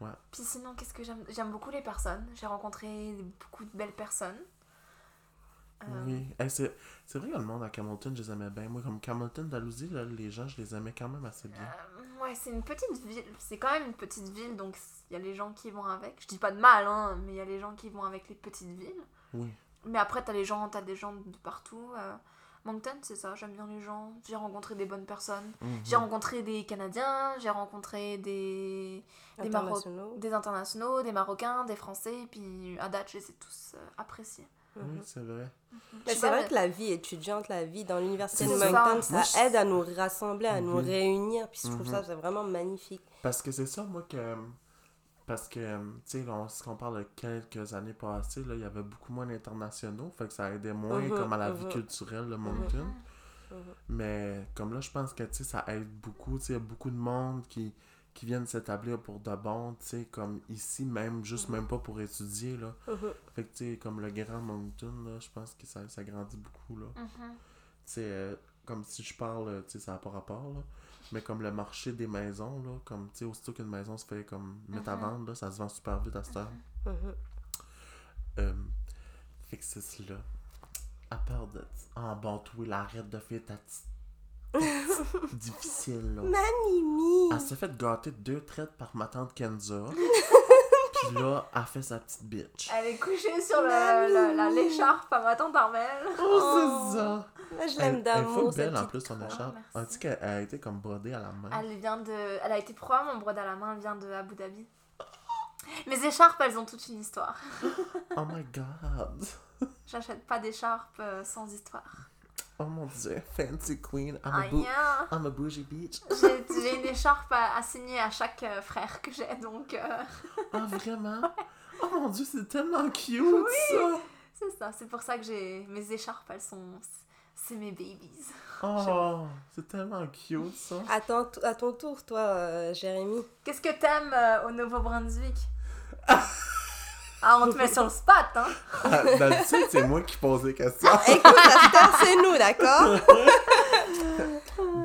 Ouais. Puis sinon, qu'est-ce que j'aime J'aime beaucoup les personnes. J'ai rencontré beaucoup de belles personnes. Euh, Oui. Hey, c'est c'est vrai que le monde à Camilton, je les aimais bien. Moi, comme Camilton, Dalhousie, là, les gens, je les aimais quand même assez bien. euh, ouais, c'est une petite ville. C'est quand même une petite ville, donc il y a les gens qui vont avec. Je dis pas de mal, hein, mais il y a les gens qui vont avec les petites villes. Oui. Mais après, t'as les gens, t'as des gens de partout. euh, Moncton, c'est ça, j'aime bien les gens. J'ai rencontré des bonnes personnes. Mhm. J'ai rencontré des Canadiens, j'ai rencontré des, des, Maro- Internationaux. des internationaux, des Marocains, des Français. Puis à date, je les ai tous euh, appréciés. Oui, Mhm. c'est vrai. Mais c'est vrai que la vie étudiante, la vie dans l'université de ça. Moncton, ça, Moi, je- aide à nous rassembler, à nous Mhm. réunir. Puis je trouve ça c'est vraiment magnifique. Parce que c'est ça, moi, que. Parce que, tu sais, on- si on parle de quelques années passées, là, il y avait beaucoup moins d'internationaux. Fait que ça aidait moins Mhm, comme à la vie culturelle de Moncton. Mais comme là, je pense que, tu sais, ça aide beaucoup. Tu sais, il y a beaucoup de monde qui, qui viennent s'établir pour de bon, tu sais, comme ici, même, juste même pas pour étudier, là. Mhm. Fait que, tu sais, comme le Grand Moncton, là, je pense que ça, ça grandit beaucoup, là. Mhm. Tu sais, euh, comme si je parle, tu sais, ça n'a pas rapport, là. Mais comme le marché des maisons, là, comme, tu sais, aussitôt qu'une maison se fait comme mettre à Mhm. vendre, là, ça se vend super vite à cette heure. Mhm. Euh, fait que c'est cela. À part de... Ah bon, toi, là, arrête de faire ta petite... difficile, là. Manimi! Elle s'est fait gâter deux traites par ma tante Kenza. Puis là, elle fait sa petite bitch. Elle est couchée sur le- le- la l'écharpe à ma tante Armelle. Oh, c'est ça! Moi, je Elle, l'aime elle est d'amour, full cette belle en plus, son écharpe. On dit qu'elle a été comme brodée à la main. Elle vient de. Elle a été probablement brodée à la main, elle vient de Abu Dhabi. Mes écharpes, elles ont toute une histoire. Oh my god! J'achète pas d'écharpes euh, sans histoire. Oh mon dieu, fancy queen. I'm a, bou- hein. I'm a bougie bitch. J'ai j'ai une écharpe à, à signer à chaque euh, frère que j'ai, donc euh, Ah, vraiment? Oh mon dieu, c'est tellement cute ça! c'est ça. C'est pour ça que j'ai mes écharpes, elles sont. C'est mes babies. Oh, c'est tellement cute ça! À ton, à ton tour, toi, euh, Jérémy. Qu'est-ce que t'aimes euh, au Nouveau-Brunswick? Ah, on te met sur le spot, hein Ah, D'habitude, c'est moi qui pose les questions. Écoute, cette heure, c'est nous, d'accord?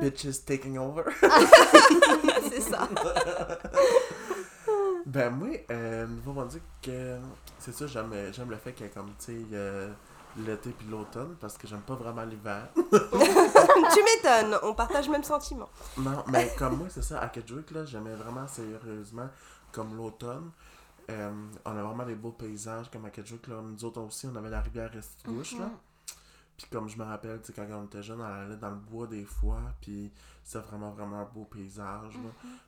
Bitches taking over. c'est ça. Ben moi, euh, Nouveau-Brunswick, euh, c'est ça, j'aime, j'aime le fait qu'il y ait comme, tu sais, euh, l'été puis l'automne, parce que j'aime pas vraiment l'hiver. tu m'étonnes, on partage le même sentiment. non, mais comme moi, c'est ça, à Kedgewick, là, j'aimais vraiment sérieusement comme l'automne. Euh, on a vraiment des beaux paysages, comme à là, nous autres aussi, on avait la rivière Restigouche, là. Mhm. Puis comme je me rappelle, quand on était jeune, on allait dans le bois des fois, puis c'était vraiment, vraiment un beau paysage.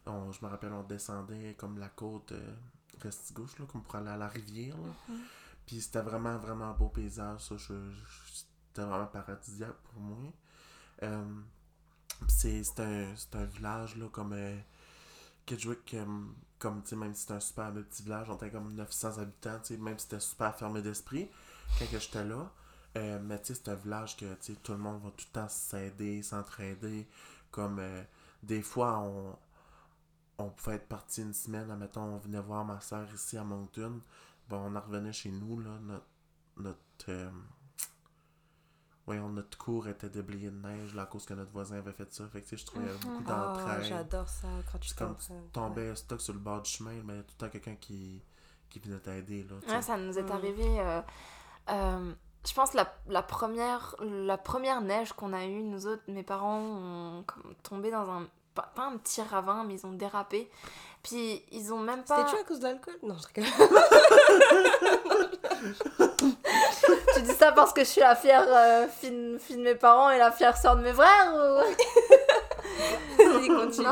On- je me rappelle, on descendait comme la côte euh, Restigouche, là, comme pour aller à la rivière, là. Puis c'était vraiment, vraiment un beau paysage, ça. Je, je- c'était vraiment paradisiaque pour moi. Euh, puis c'est un, un village, là, comme euh, Kedgewick, euh, comme, tu sais, même si c'est un super petit village, on était comme 900 habitants, tu sais, même si c'était super fermé d'esprit quand j'étais là. Euh, mais tu sais, c'est un village que, tu sais, tout le monde va tout le temps s'aider, s'entraider. Comme, euh, des fois, on, on pouvait être parti une semaine, admettons, on venait voir ma soeur ici à Moncton. Bon, on en revenait chez nous, là, notre... notre euh, voyons, notre cour était déblayé de neige, là, à cause que notre voisin avait fait ça. Fait que, tu sais, je trouvais beaucoup Oh, d'entraide. j'adore ça quand tu tombais stock sur le bord du chemin, mais il y a tout le temps quelqu'un qui, qui venait t'aider. Ouais, ça nous est Mm. arrivé. euh, euh, je pense la, la première la première neige qu'on a eue, nous autres, mes parents ont comme tombé dans un pas, pas un petit ravin, mais ils ont dérapé. Puis ils ont même pas. C'était-tu à cause de l'alcool? Non, je rigole. Parce que je suis la fière euh, fille, de- fille de mes parents et la fière sœur de mes frères ou... Continue.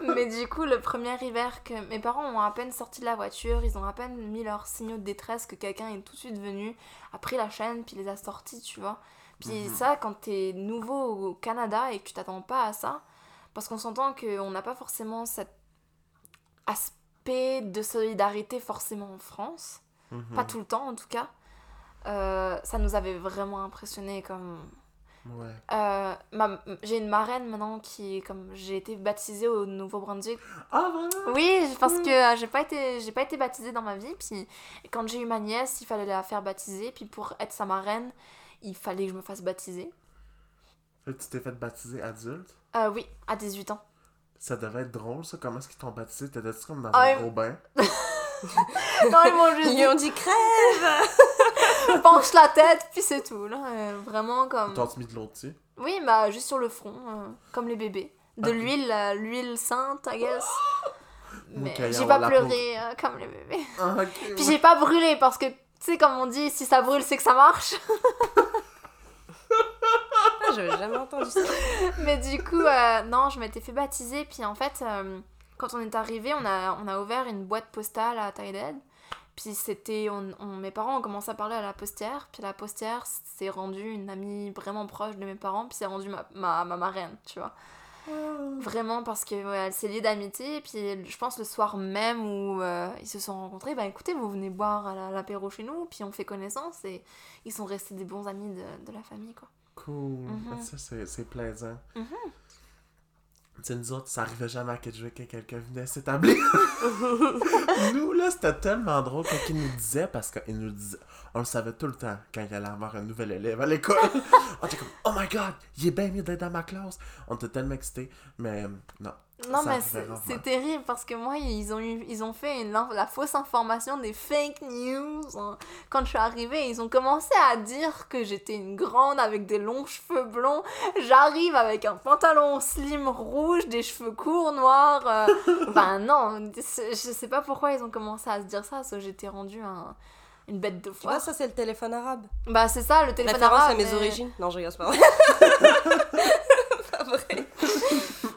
Mais du coup, le premier hiver que mes parents ont à peine sorti de la voiture, ils ont à peine mis leurs signaux de détresse que quelqu'un est tout de suite venu, a pris la chaîne, puis les a sortis, tu vois. Puis Mhm. ça, quand t'es nouveau au Canada et que tu t'attends pas à ça, parce qu'on s'entend qu'on n'a pas forcément cet aspect de solidarité forcément en France, Mhm. pas tout le temps en tout cas, euh, ça nous avait vraiment impressionné comme Ouais. euh, ma- j'ai une marraine maintenant qui comme j'ai été baptisée au Nouveau-Brunswick. Ah, vraiment? Oui, parce que euh, j'ai pas été j'ai pas été baptisée dans ma vie puis quand j'ai eu ma nièce, il fallait la faire baptiser puis pour être sa marraine, il fallait que je me fasse baptiser. Tu t'es fait baptiser adulte? Euh, oui, à 18 ans. Ça devait être drôle, ça. Comment est-ce qu'ils t'ont baptisé? T'étais-tu comme dans Ah, un oui. gros bain? Non, ils m'ont juste Ils dit lui ont dit crève! penche la tête puis c'est tout là, Euh, vraiment comme T'as-tu mis de l'eau dessus? Oui, bah juste sur le front euh, comme les bébés. De Ok. l'huile, euh, l'huile sainte, I guess. Mais j'ai pas la pleuré euh, comme les bébés. Ah. Puis ouais. j'ai pas brûlé parce que, tu sais, comme on dit, si ça brûle, c'est que ça marche. Ah, J'avais jamais entendu ça. Mais du coup, euh, non, je m'étais fait baptiser. Puis en fait, euh, quand on est arrivé, on a, on a ouvert une boîte postale à Tide Puis c'était. On, on- mes parents ont commencé à parler à la postière. Puis la postière s'est rendue une amie vraiment proche de mes parents. Puis c'est rendu ma, ma, ma marraine, tu vois. Vraiment parce que ouais, elle s'est liée d'amitié. Puis je pense le soir même où euh, ils se sont rencontrés, bah écoutez, vous venez boire à la- l'apéro chez nous. Puis on fait connaissance. Et ils sont restés des bons amis de, de la famille, quoi. Cool. Mhm. Ça, c'est, c'est plaisant. Mhm. Tu nous autres, ça arrivait jamais à Kedgewick que quelqu'un venait s'établir. nous, là, c'était tellement drôle quand nous disaient, parce qu'ils nous disaient, on le savait tout le temps quand il allait avoir un nouvel élève à l'école. On était comme, oh my god, il est bien mieux d'être dans ma classe. On était tellement excités, mais euh, non. Non, mais c'est terrible parce que moi, ils ont, eu, ils ont fait une, la fausse information des fake news. hein. Quand je suis arrivée, ils ont commencé à dire que j'étais une grande avec des longs cheveux blonds. J'arrive avec un pantalon slim rouge, des cheveux courts noirs. euh, ben non, je sais pas pourquoi ils ont commencé à se dire ça, parce que j'étais rendue un- une bête de Tu vois, foire. ça, c'est le téléphone arabe. Bah c'est ça, le téléphone Référence arabe, à mes mais origines. Non, je rigole, c'est pas vrai. pas vrai.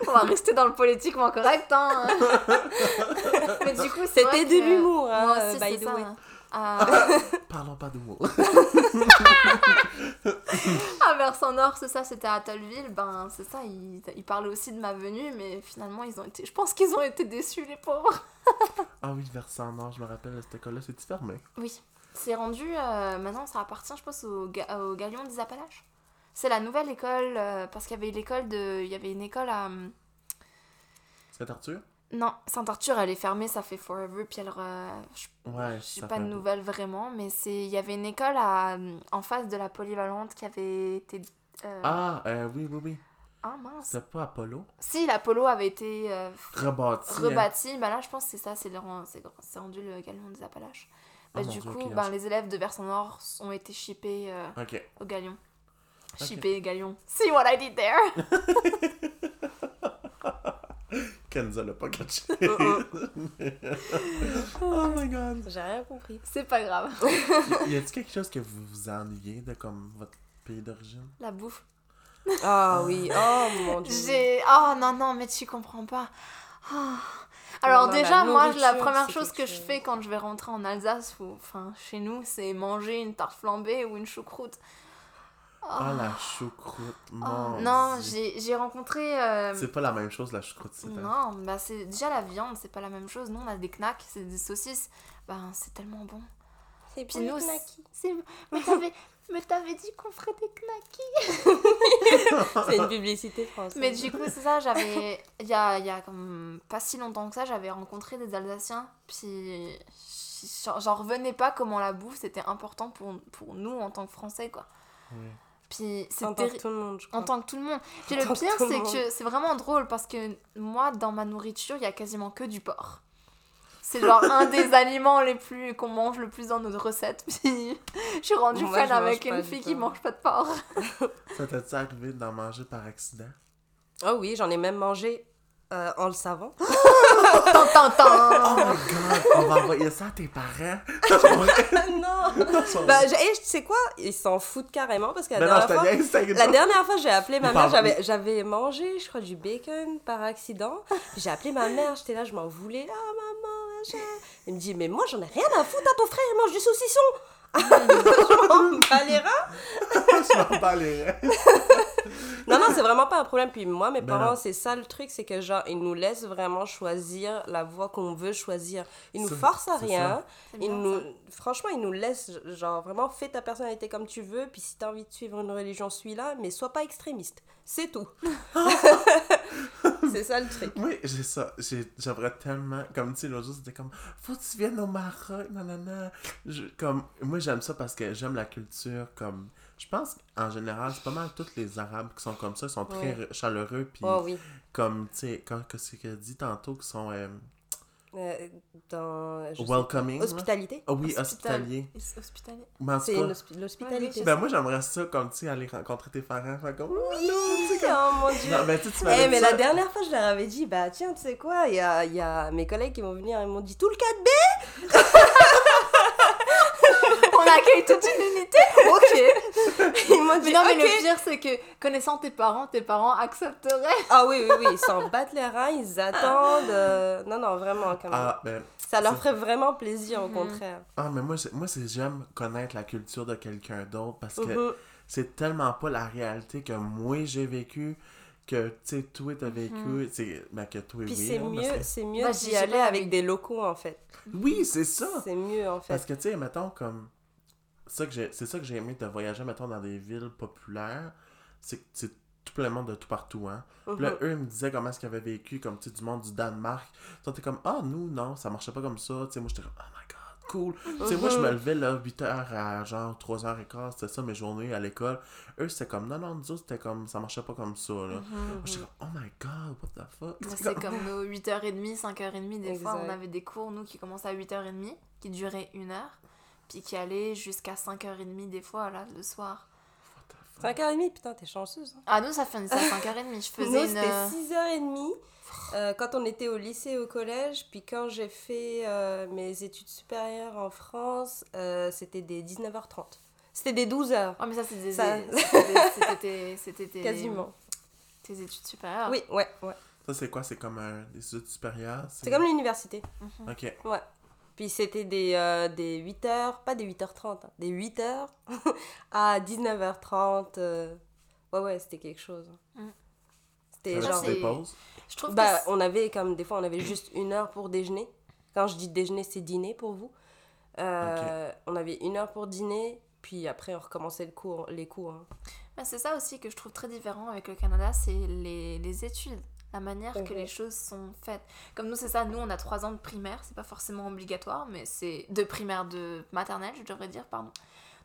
On va rester dans le politiquement correct, hein. mais du coup, C'était de que- l'humour, hein, Moi aussi, by c'est the ça. way. Euh, Parlons pas d'humour. À Versant Nord, c'est ça, c'était à Tolville. Ben, c'est ça, ils, ils parlaient aussi de ma venue, mais finalement, ils ont été. Je pense qu'ils ont été déçus, les pauvres. ah oui, versant nord, je me rappelle, cette école-là, c'est fermé. Oui. C'est rendu. euh, maintenant, ça appartient, je pense, au, ga- au Galion des Appalaches. C'est la nouvelle école, euh, parce qu'il y avait l'école de. Il y avait une école à. hum, C'est Arthur? Non, Saint-Arthur, elle est fermée, ça fait forever, puis elle. re- Je Ouais, je sais pas de nouvelles vraiment, mais c'est. Il y avait une école à, en face de la polyvalente qui avait été. euh, Ah, euh, oui, oui, oui. ah mince. C'était pas Apollo? Si, l'Apollo avait été euh, Rebâti. hein. rebâti, bah là je pense que c'est ça, c'est c'est c'est rendu le galion des Appalaches. Bah, Oh mon du coup, ben, les élèves de Versant Nord ont été shippés euh, Ok. au galion. Ok. Shippés galion. See what I did there? Kenza l'a pas catché. Mm, oh my god. J'ai rien compris. C'est pas grave. Y a-t-il quelque chose que vous vous ennuyez de comme votre pays d'origine? La bouffe. Ah oui, oh mon dieu. J'ai. Oh non, non, mais tu comprends pas. Ah. Alors, Non, la déjà, moi, la première chose que je fais quand je vais rentrer en Alsace ou enfin chez nous, c'est manger une tarte flambée ou une choucroute. Ah, la choucroute, Oh, non, Dieu. j'ai j'ai rencontré. euh, C'est pas la même chose, la choucroute, c'est. Non, bah c'est déjà la viande, c'est pas la même chose. Nous, on a des knacks, c'est des saucisses. Ben, c'est tellement bon. C'est nous, c'est- Mais t'avais mais t'avais dit qu'on ferait des knackis. C'est une publicité française. Mais du coup, c'est ça, j'avais. Il y a, il y a comme pas si longtemps que ça, j'avais rencontré des Alsaciens. Puis j'en revenais pas comment la bouffe c'était important pour, pour nous en tant que Français, quoi. Oui. Puis c'est en tant que tout le monde, je En crois. tant que tout le monde. Puis En le pire, c'est que c'est vraiment drôle parce que moi, dans ma nourriture, il y a quasiment que du porc. C'est genre un des aliments les plus qu'on mange le plus dans notre recette. Puis je suis rendue Moi, fan avec une fille qui mange pas de porc. Ça t'est arrivé d'en manger par accident? Oh oui, j'en ai même mangé euh, en le savant. Tant, tant, tant. Oh my god, on va envoyer ça à tes parents. non Son- Bah, je- hey, tu sais quoi? Ils s'en foutent carrément parce que la non, je dernière fois... La dernière fois, j'ai appelé ma mère, j'avais, j'avais mangé, je crois, du bacon par accident. J'ai appelé ma mère, j'étais là, je m'en voulais. Ah, maman, machin. Elle me dit, mais moi, j'en ai rien à foutre à ton frère, il mange du saucisson. je m'en bats les reins. je m'en bats les reins. Non, non, c'est vraiment pas un problème. Puis moi, mes Ben parents, c'est ça le truc, c'est que genre, ils nous laissent vraiment choisir la voie qu'on veut choisir. Ils nous forcent à rien. Ils bien, nous, franchement, ils nous laissent, genre, vraiment, fais ta personnalité comme tu veux. Puis si t'as envie de suivre une religion, suis-la, mais sois pas extrémiste. C'est tout. c'est ça le truc. Oui, j'ai ça. J'ai- J'aimerais tellement. Comme tu sais, l'autre jour, c'était comme Faut que tu viennes au Maroc, nanana. Je- comme, moi, j'aime ça parce que j'aime la culture. Comme, je pense qu'en général, c'est pas mal tous les Arabes qui sont comme ça. Sont très Ouais. chaleureux. Puis, Oh oui. comme, tu sais, que c'est que dit tantôt, qui sont euh, Euh, dans. welcoming. Hospitalité. Ah oui, Hospital- hospitalier. Hospitalier. C'est l'hospitalité. ben moi, j'aimerais ça, comme, tu sais, aller rencontrer tes parents. Faire comme, oh, Oui, non, comme- oh mon dieu. Non, ben, tu Eh, mais la dernière fois, je leur avais dit, bah tiens, tu sais quoi, il y a, il y a mes collègues qui vont venir, ils m'ont dit tout le 4B On accueille toute une unité. Ok. Ils m'ont dit, Mais non, mais le pire, c'est que connaissant tes parents, tes parents accepteraient. Ah oui, oui, oui, ils s'en battent les reins, ils attendent. euh, Non, non, vraiment, quand même. Ah, ben, Ça leur ferait vraiment plaisir, au Mhm. contraire. ah, mais moi, c'est- moi c'est j'aime connaître la culture de quelqu'un d'autre parce que Mhm. c'est tellement pas la réalité que moi j'ai vécu que tu sais toi t'as vécu c'est ben que toi Puis oui c'est parce mieux, que- c'est mieux Bah, d'y aller avec- des locaux, en fait. oui c'est ça C'est mieux, en fait. parce que tu sais mettons comme ça que j'ai c'est ça que j'ai aimé de voyager mettons dans des villes populaires c'est que tu tout plein de monde de tout partout, hein. Puis là, eux, ils me disaient comment est-ce qu'ils avaient vécu, comme, tu sais, du monde du Danemark. Toi, t'es comme, ah, nous, non, ça marchait pas comme ça. Tu sais, moi, j'étais comme, oh my god, cool. Tu sais, moi, je me levais, là, 8h à genre 3h15, c'était ça mes journées à l'école. Eux, c'était comme, non, non, nous autres, c'était comme, ça marchait pas comme ça, là. Mhm. Moi, J'étais comme, oh my god, what the fuck? C'est C'est comme- comme nos 8h30, 5h30, des fois, on avait des cours, nous, qui commençaient à 8h30, qui duraient une heure, puis qui allaient jusqu'à 5h30 des fois, là, le soir. What the fuck. 5h30, putain, t'es chanceuse. hein. Ah, nous, ça finissait à 5h30, je faisais Nous, une... c'était 6h30 euh, quand on était au lycée, au collège. Puis quand j'ai fait euh, mes études supérieures en France, euh, c'était des 19h30. C'était des 12h, Oh, mais ça, c'était des- Ça- c'était des- c'était tes- quasiment. tes études supérieures. Oui, ouais, ouais. Ça, c'est quoi? C'est comme un, des études supérieures? C'est comme l'université. Mhm. Ok. Ouais. Puis c'était des, euh, des 8h, pas des 8h30, hein, des 8h à 19h30. euh, Ouais, ouais, c'était quelque chose. Mm. C'était genre. des c'est- pauses? Je trouve Bah, on avait comme des fois on avait juste une heure pour déjeuner. Quand je dis déjeuner, c'est dîner pour vous. Euh, On avait une heure pour dîner, puis après on recommençait le cours, les cours. hein. Bah, c'est ça aussi que je trouve très différent avec le Canada, c'est les, les études, la manière que Mhm. les choses sont faites. Comme nous, c'est ça, nous on a trois ans de primaire, c'est pas forcément obligatoire, mais c'est de primaire, de maternelle, je devrais dire, pardon.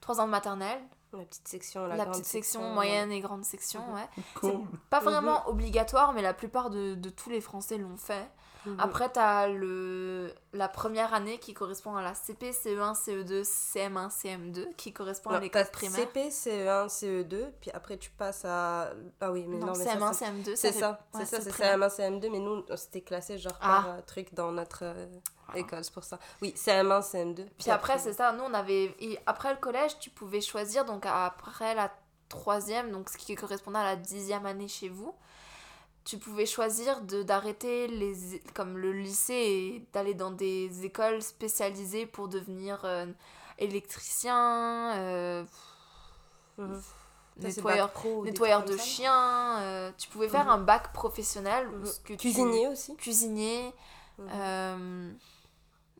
Trois ans de maternelle, La petite section, la, la, grande petite section, moyenne et grande section, Mhm. ouais. Cool. Pas vraiment obligatoire, mais la plupart de, de tous les Français l'ont fait. Mhm. Après, t'as le la première année qui correspond à la CP, CE1, CE2, CM1, CM2, qui correspond à l'école primaire. CP, CE1, CE2, puis après tu passes à. Ah oui, mais non, non, mais CM1, ça, c'est- CM2, c'est ça, c'est ça, c'est primaire. CM1, CM2, mais nous c'était classé genre Ah. par euh, truc dans notre euh, école, c'est pour ça. Oui, CM1, CM2. Puis après, c'est ça, nous on avait. et après le collège, tu pouvais choisir, donc après la troisième, donc ce qui correspondait à la dixième année chez vous, tu pouvais choisir d'arrêter les comme le lycée et d'aller dans des écoles spécialisées pour devenir euh, électricien, euh, Mhm. Nettoyeur, pro de chiens. euh, tu pouvais faire Mhm. un bac professionnel. Mhm. ce que tu- Cuisinier aussi. Cuisinier.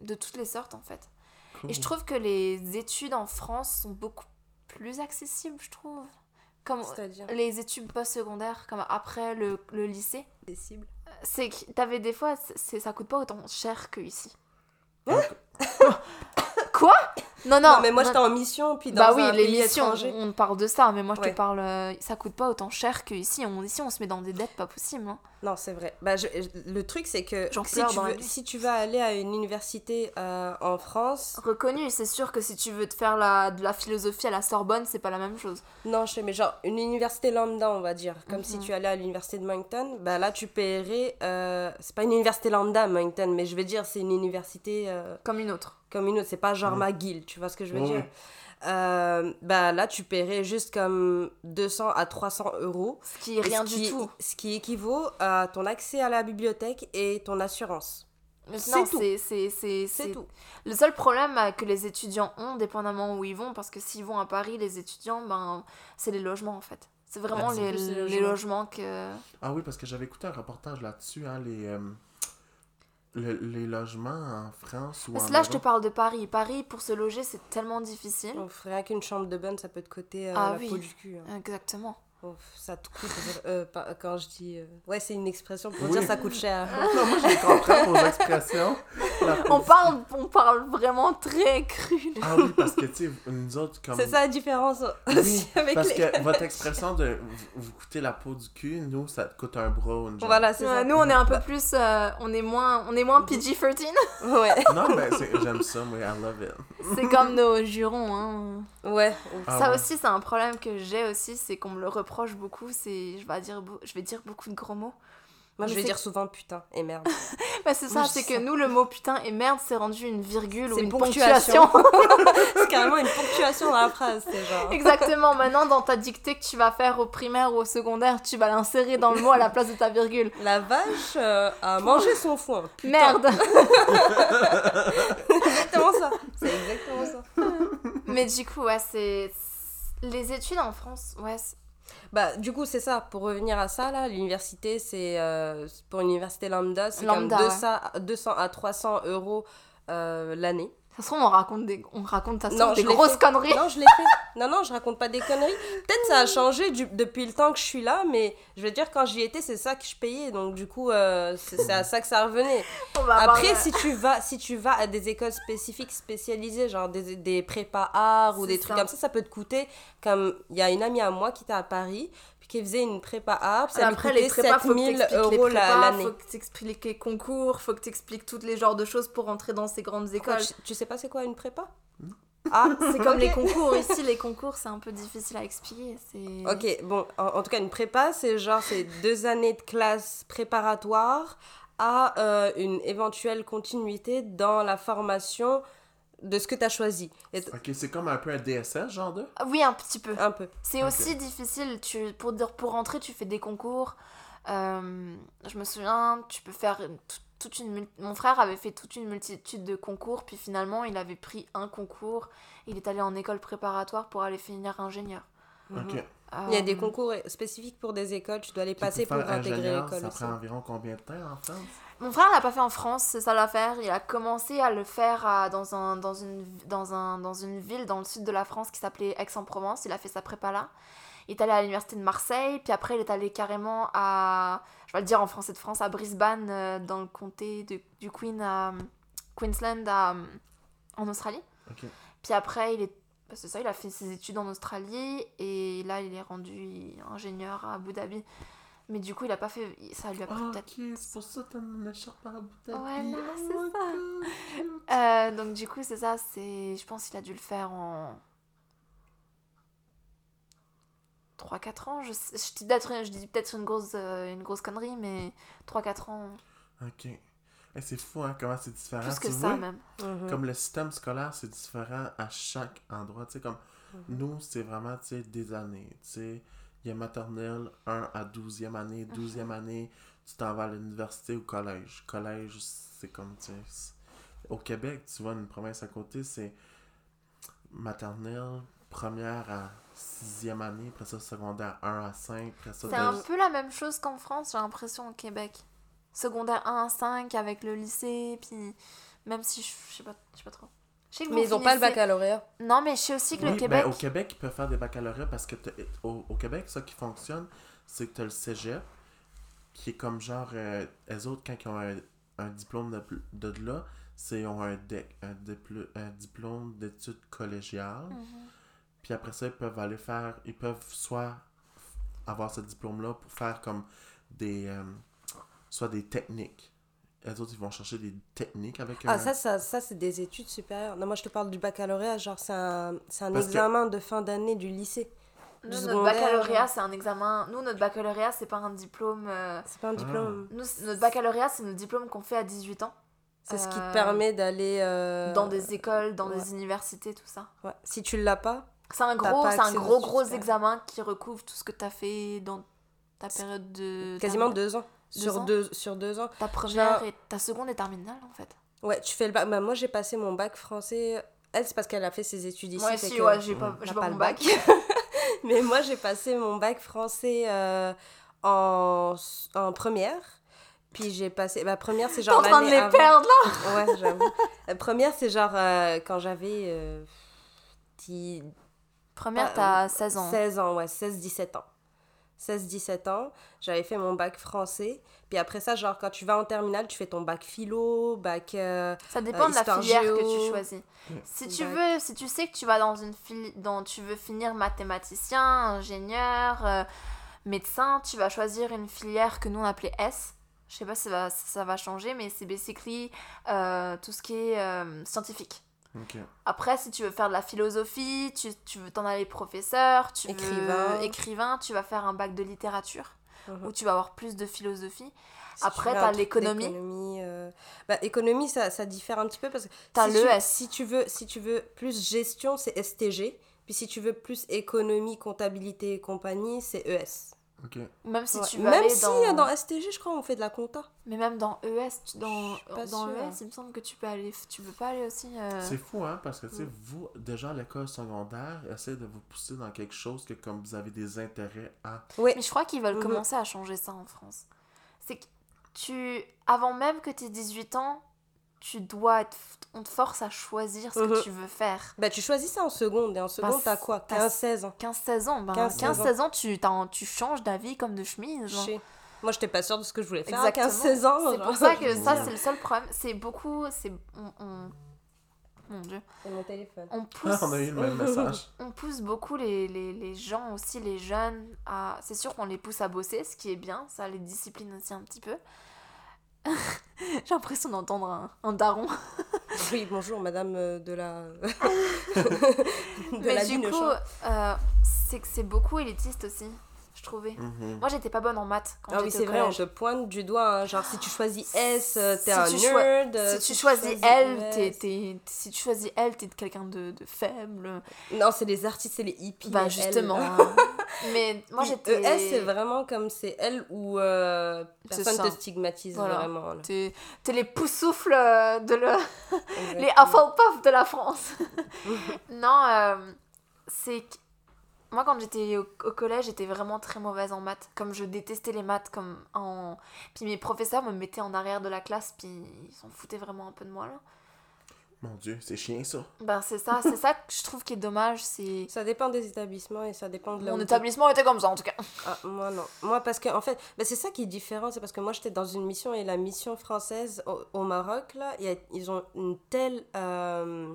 De toutes les sortes en fait. Cool. Et je trouve que les études en France sont beaucoup plus accessibles, je trouve. Comme les études postsecondaires, comme après le, le lycée. accessible. C'est que t'avais des fois, c'est, ça coûte pas autant cher que ici. Quoi Non, non, Non, mais moi non. j'étais en mission, puis dans Bah oui, un les pays missions, étranger. on parle de ça, mais moi je Ouais. te parle, euh, ça coûte pas autant cher que ici. On, ici, on se met dans des dettes pas possibles. hein. Non, c'est vrai. Bah, je- je- le truc, c'est que J'en si tu, veux, si tu vas aller à une université euh, en France, Reconnu, c'est sûr que si tu veux te faire la, de la philosophie à la Sorbonne, c'est pas la même chose. non, je sais, mais genre une université lambda, on va dire, comme si Mhm. tu allais à l'université de Moncton, bah là tu paierais. euh, c'est pas une université lambda, Moncton, mais je vais dire, c'est une université euh, Comme une autre. Comme une autre, c'est pas genre. McGill, tu vois ce que je veux Ouais, dire? Euh, bah là tu paierais juste comme 200 à 300 euros. Ce qui est rien du qui- tout. Ce qui équivaut à ton accès à la bibliothèque et ton assurance. c'est Non, tout. c'est tout. Le seul problème que les étudiants ont, dépendamment où ils vont, parce que s'ils vont à Paris, les étudiants, ben, c'est les logements en fait. C'est vraiment c'est les, logements que. Ah oui, parce que j'avais écouté un reportage là-dessus, hein, les, euh, le- les logements en France ou Parce en que là, je te parle de Paris. Paris, pour se loger, c'est tellement difficile. On ferait qu'une chambre de bonne, ça peut te coûter euh, Ah la oui. peau du cul. hein. Exactement. Oh, ça te coûte. euh, pas- quand je dis. euh, Ouais, c'est une expression pour Oui. dire ça coûte cher. Non, moi, je comprends, vos expressions. On parle, on parle vraiment très cru. Ah oui, parce que, tu sais, nous autres, comme... C'est ça la différence Oui, aussi avec parce les. que votre expression de vous, vous coûtez la peau du cul, nous, ça te coûte un brown. genre. Voilà, c'est Ouais, ça. nous, on est un peu plus. euh, on est moins, on est moins PG-13. Ouais, Non, mais j'aime ça, moi, I love it. c'est comme nos jurons. Hein. ouais. Ah ça ouais. aussi, c'est un problème que j'ai aussi, c'est qu'on me le reproche beaucoup. C'est, je vais dire, je vais dire beaucoup de gros mots. Moi, je vais dire souvent putain et merde. Bah, c'est ça, c'est que ça. nous, le mot putain et merde, c'est rendu une virgule ou une ponctuation. c'est carrément une ponctuation dans la phrase, c'est genre. Exactement, maintenant, dans ta dictée que tu vas faire au primaire ou au secondaire, tu vas l'insérer dans le mot à la place de ta virgule. La vache euh, a mangé son foin. Putain. Merde C'est exactement ça. C'est exactement ça. Mais du coup, ouais, c'est. Les études en France, ouais. Bah, du coup, c'est ça. Pour revenir à ça, là, l'université, c'est. euh, pour une université lambda, c'est comme 200, 200 à 300 euros euh, l'année. Ça se trouve, on raconte des, on raconte ça Non, des grosses fait. conneries. Non, je l'ai fait. Non, non, je raconte pas des conneries. Peut-être ça a changé du- depuis le temps que je suis là, mais je veux dire, quand j'y étais, c'est ça que je payais. Donc, du coup, euh, c'est à ça que ça revenait. Avoir, Après, si tu vas si tu vas à des écoles spécifiques spécialisées, genre des, des prépas arts ou des trucs comme ça, ça peut te coûter. Comme il y a une amie à moi qui était à Paris, qui faisait une prépa puis ça lui Après, les coûtait prépas, faut que 7000 t'expliques les euros la- prépas, l'année. faut que t'expliques les concours, faut que t'expliques tous les genres de choses pour entrer dans ces grandes Pourquoi, écoles. tu, tu sais pas c'est quoi une prépa Ah, c'est comme les concours ici, les concours c'est un peu difficile à expliquer. C'est... Ok, bon, en, en tout cas, une prépa, c'est genre, c'est deux années de classe préparatoire à euh, une éventuelle continuité dans la formation de ce que tu as choisi. Et Ok, c'est comme un peu un DSS, genre de? Ah Oui, un petit peu. un peu. C'est aussi difficile. Tu, pour, dire, pour rentrer, tu fais des concours. Euh, je me souviens, tu peux faire toute une... mul- Mon frère avait fait toute une multitude de concours, puis finalement, il avait pris un concours. Il est allé en école préparatoire pour aller finir ingénieur. Ok. Il y a des Euh, concours spécifiques pour des écoles, tu dois les passer pour intégrer l'école Ça aussi. prend environ combien de temps en France? Mon frère l'a pas fait en France, c'est ça l'affaire. Il a commencé à le faire à- dans, un, dans, une, dans, un, dans une ville dans le sud de la France qui s'appelait Aix-en-Provence. Il a fait sa prépa là. Il est allé à l'université de Marseille, puis après il est allé carrément à, je vais le dire en français de France, à Brisbane, euh, dans le comté de- du Queen, à Queensland, à- en Australie. Puis après, il est. bah, c'est ça, il a fait ses études en Australie et là il est rendu ingénieur à Abu Dhabi. Mais du coup, il a pas fait. Ça lui a pris Ah, peut-être ok, c'est pour ça que t'as écharpe à Abu Dhabi. Voilà, Oh c'est ça. Euh, donc du coup, c'est ça, c'est... Je pense qu'il a dû le faire en... 3-4 ans, je, sais- je, dis peut-être, je dis peut-être une grosse, euh, une grosse connerie, mais 3-4 ans, Ok. Eh, c'est fou, hein, comment c'est différent. plus que tu ça vois? même. Mhm. Comme le système scolaire, c'est différent à chaque endroit. Tu sais, comme nous, c'est vraiment, tu sais, des années. Tu sais, il y a maternelle 1 à 12e année. 12e année, tu t'en vas à l'université ou collège. Collège, c'est comme, tu sais, c'est- au Québec, tu vois, une province à côté, c'est maternelle, première à 6e année, après ça, secondaire 1 à 5, après ça, C'est t'as- un peu la même chose qu'en France, j'ai l'impression, au Québec. Secondaire 1 à 5 avec le lycée, puis même si je, je sais pas, je sais pas trop. Je sais que Mais ils ont pas le finissez- baccalauréat. Non, mais je sais aussi que Oui, le ben, Québec... au Québec, ils peuvent faire des baccalauréats parce que t'as- au, au Québec, ça qui fonctionne, c'est que tu as le cégep, qui est comme genre, euh, eux autres, quand ils ont un, un diplôme de, de là, c'est ont un, DEC, un, diplo- un diplôme d'études collégiales. Mhm. Puis après ça, ils peuvent aller faire, ils peuvent soit avoir ce diplôme-là pour faire comme des, euh, soit des techniques. Les autres, ils vont chercher des techniques avec Ah, un- ça, ça, ça c'est des études supérieures. Non, moi, je te parle du baccalauréat. Genre, c'est un, c'est un que- examen de fin d'année du lycée. Nous, du notre baccalauréat, c'est un examen... Nous, notre baccalauréat, c'est pas un diplôme... euh, C'est pas un diplôme. Nous, notre baccalauréat, c'est notre diplôme qu'on fait à 18 ans. C'est ce qui te Euh, permet d'aller. euh, Dans des écoles, dans ouais. des universités, tout ça. ouais. Si tu l'as pas, C'est un gros, c'est un gros, gros examen qui recouvre tout ce que tu as fait dans ta période de... quasiment deux ans. Deux sur, ans deux, sur deux ans. ta première Genre- et ta seconde et terminale, en fait. Ouais, tu fais le bac. Bah, moi, j'ai passé mon bac français. Elle, c'est parce qu'elle a fait ses études ici. Moi aussi, ouais, j'ai pas, pas, pas mon le bac. Mais moi, j'ai passé mon bac français euh, en, en première. Puis j'ai passé. Ma première, c'est T'es genre. en train de les avant. perdre, là Ouais, j'avoue. La première, c'est genre euh, quand j'avais. euh, Première, t'as 16 ans. 16 ans, ouais, 16-17 ans. 16-17 ans, j'avais fait mon bac français. Puis après ça, genre, quand tu vas en terminale, tu fais ton bac philo, bac. euh, Ça dépend Euh, de la filière géo. que tu choisis. Si tu Bac. veux, si tu sais que tu vas dans une fili- dans tu veux finir mathématicien, ingénieur, euh, médecin, tu vas choisir une filière que nous on appelait S. Je sais pas si ça va, ça va changer, mais c'est basically euh, tout ce qui est euh, scientifique. Après, si tu veux faire de la philosophie, tu, tu veux t'en aller professeur, tu Écrivain. veux écrivain, tu vas faire un bac de littérature Mhm. où tu vas avoir plus de philosophie. si Après, tu truc l'économie. d'économie, euh, Bah, économie, ça, ça diffère un petit peu parce que T'as si tu, l'ES. si tu veux si tu veux plus gestion, c'est STG. Puis si tu veux plus économie, comptabilité et compagnie, c'est ES. Même si Ouais. tu veux Même aller si dans... euh, dans... STG, je crois, on fait de la compta. Mais même dans ES, tu- dans, dans sûre. ES, il me semble que tu peux aller, tu peux pas aller aussi. euh, C'est fou, hein, parce que, tu sais, Mm. vous, déjà, à l'école secondaire, essayez de vous pousser dans quelque chose que, comme vous avez des intérêts à... Oui. Mais je crois qu'ils veulent Mhm. commencer à changer ça en France. C'est que tu, avant même que tu aies 18 ans, tu dois être. On te force à choisir ce Mhm. que tu veux faire. Bah, tu choisis ça en seconde. Et en seconde, t'as quoi? t'as- 15-16 ans 15-16 ans, ben, 15, 15-16 ans, tu, t'as- tu changes d'avis comme de chemise. genre. Moi, j'étais pas sûre de ce que je voulais faire Exactement. à 15-16 ans. C'est pour ça que ça, c'est le seul problème. C'est beaucoup. C'est. On, on- Mon dieu. C'est mon téléphone. On pousse. on a eu le même message. on pousse beaucoup les, les, les gens aussi, les jeunes, à... C'est sûr qu'on les pousse à bosser, ce qui est bien, ça les discipline aussi un petit peu. J'ai l'impression d'entendre un, un daron. Oui, bonjour, madame euh, de la. de Mais la du coup, Champ. euh, c'est que c'est beaucoup élitiste aussi, trouvais. Mhm. Moi, j'étais pas bonne en maths quand Ah oui, c'est au vrai, on te pointe du doigt. hein, Genre, si tu choisis S, euh, t'es Si un tu nerd. euh, Si tu choisis elle, S. t'es, t'es- si tu choisis elle, t'es quelqu'un de, de faible. Non, c'est les artistes, c'est les hippies. Bah justement. L. Mais moi j'étais. ES, c'est vraiment comme c'est elle ou euh, personne te stigmatise Voilà. vraiment. là. T'es, t'es les poussoufles euh, de le... les de la France. non, euh, c'est moi quand j'étais au, au collège, j'étais vraiment très mauvaise en maths. Comme je détestais les maths, comme en. Puis mes professeurs me mettaient en arrière de la classe, puis ils s'en foutaient vraiment un peu de moi là. Mon dieu, c'est chien ça. Ben c'est ça, c'est ça que je trouve qui est dommage, c'est. Ça dépend des établissements et ça dépend de Mon établissement était comme ça en tout cas. Ah, moi non. Moi parce que en fait, bah, c'est ça qui est différent, c'est parce que moi j'étais dans une mission et la mission française au, au Maroc là, il y a- ils ont une telle euh,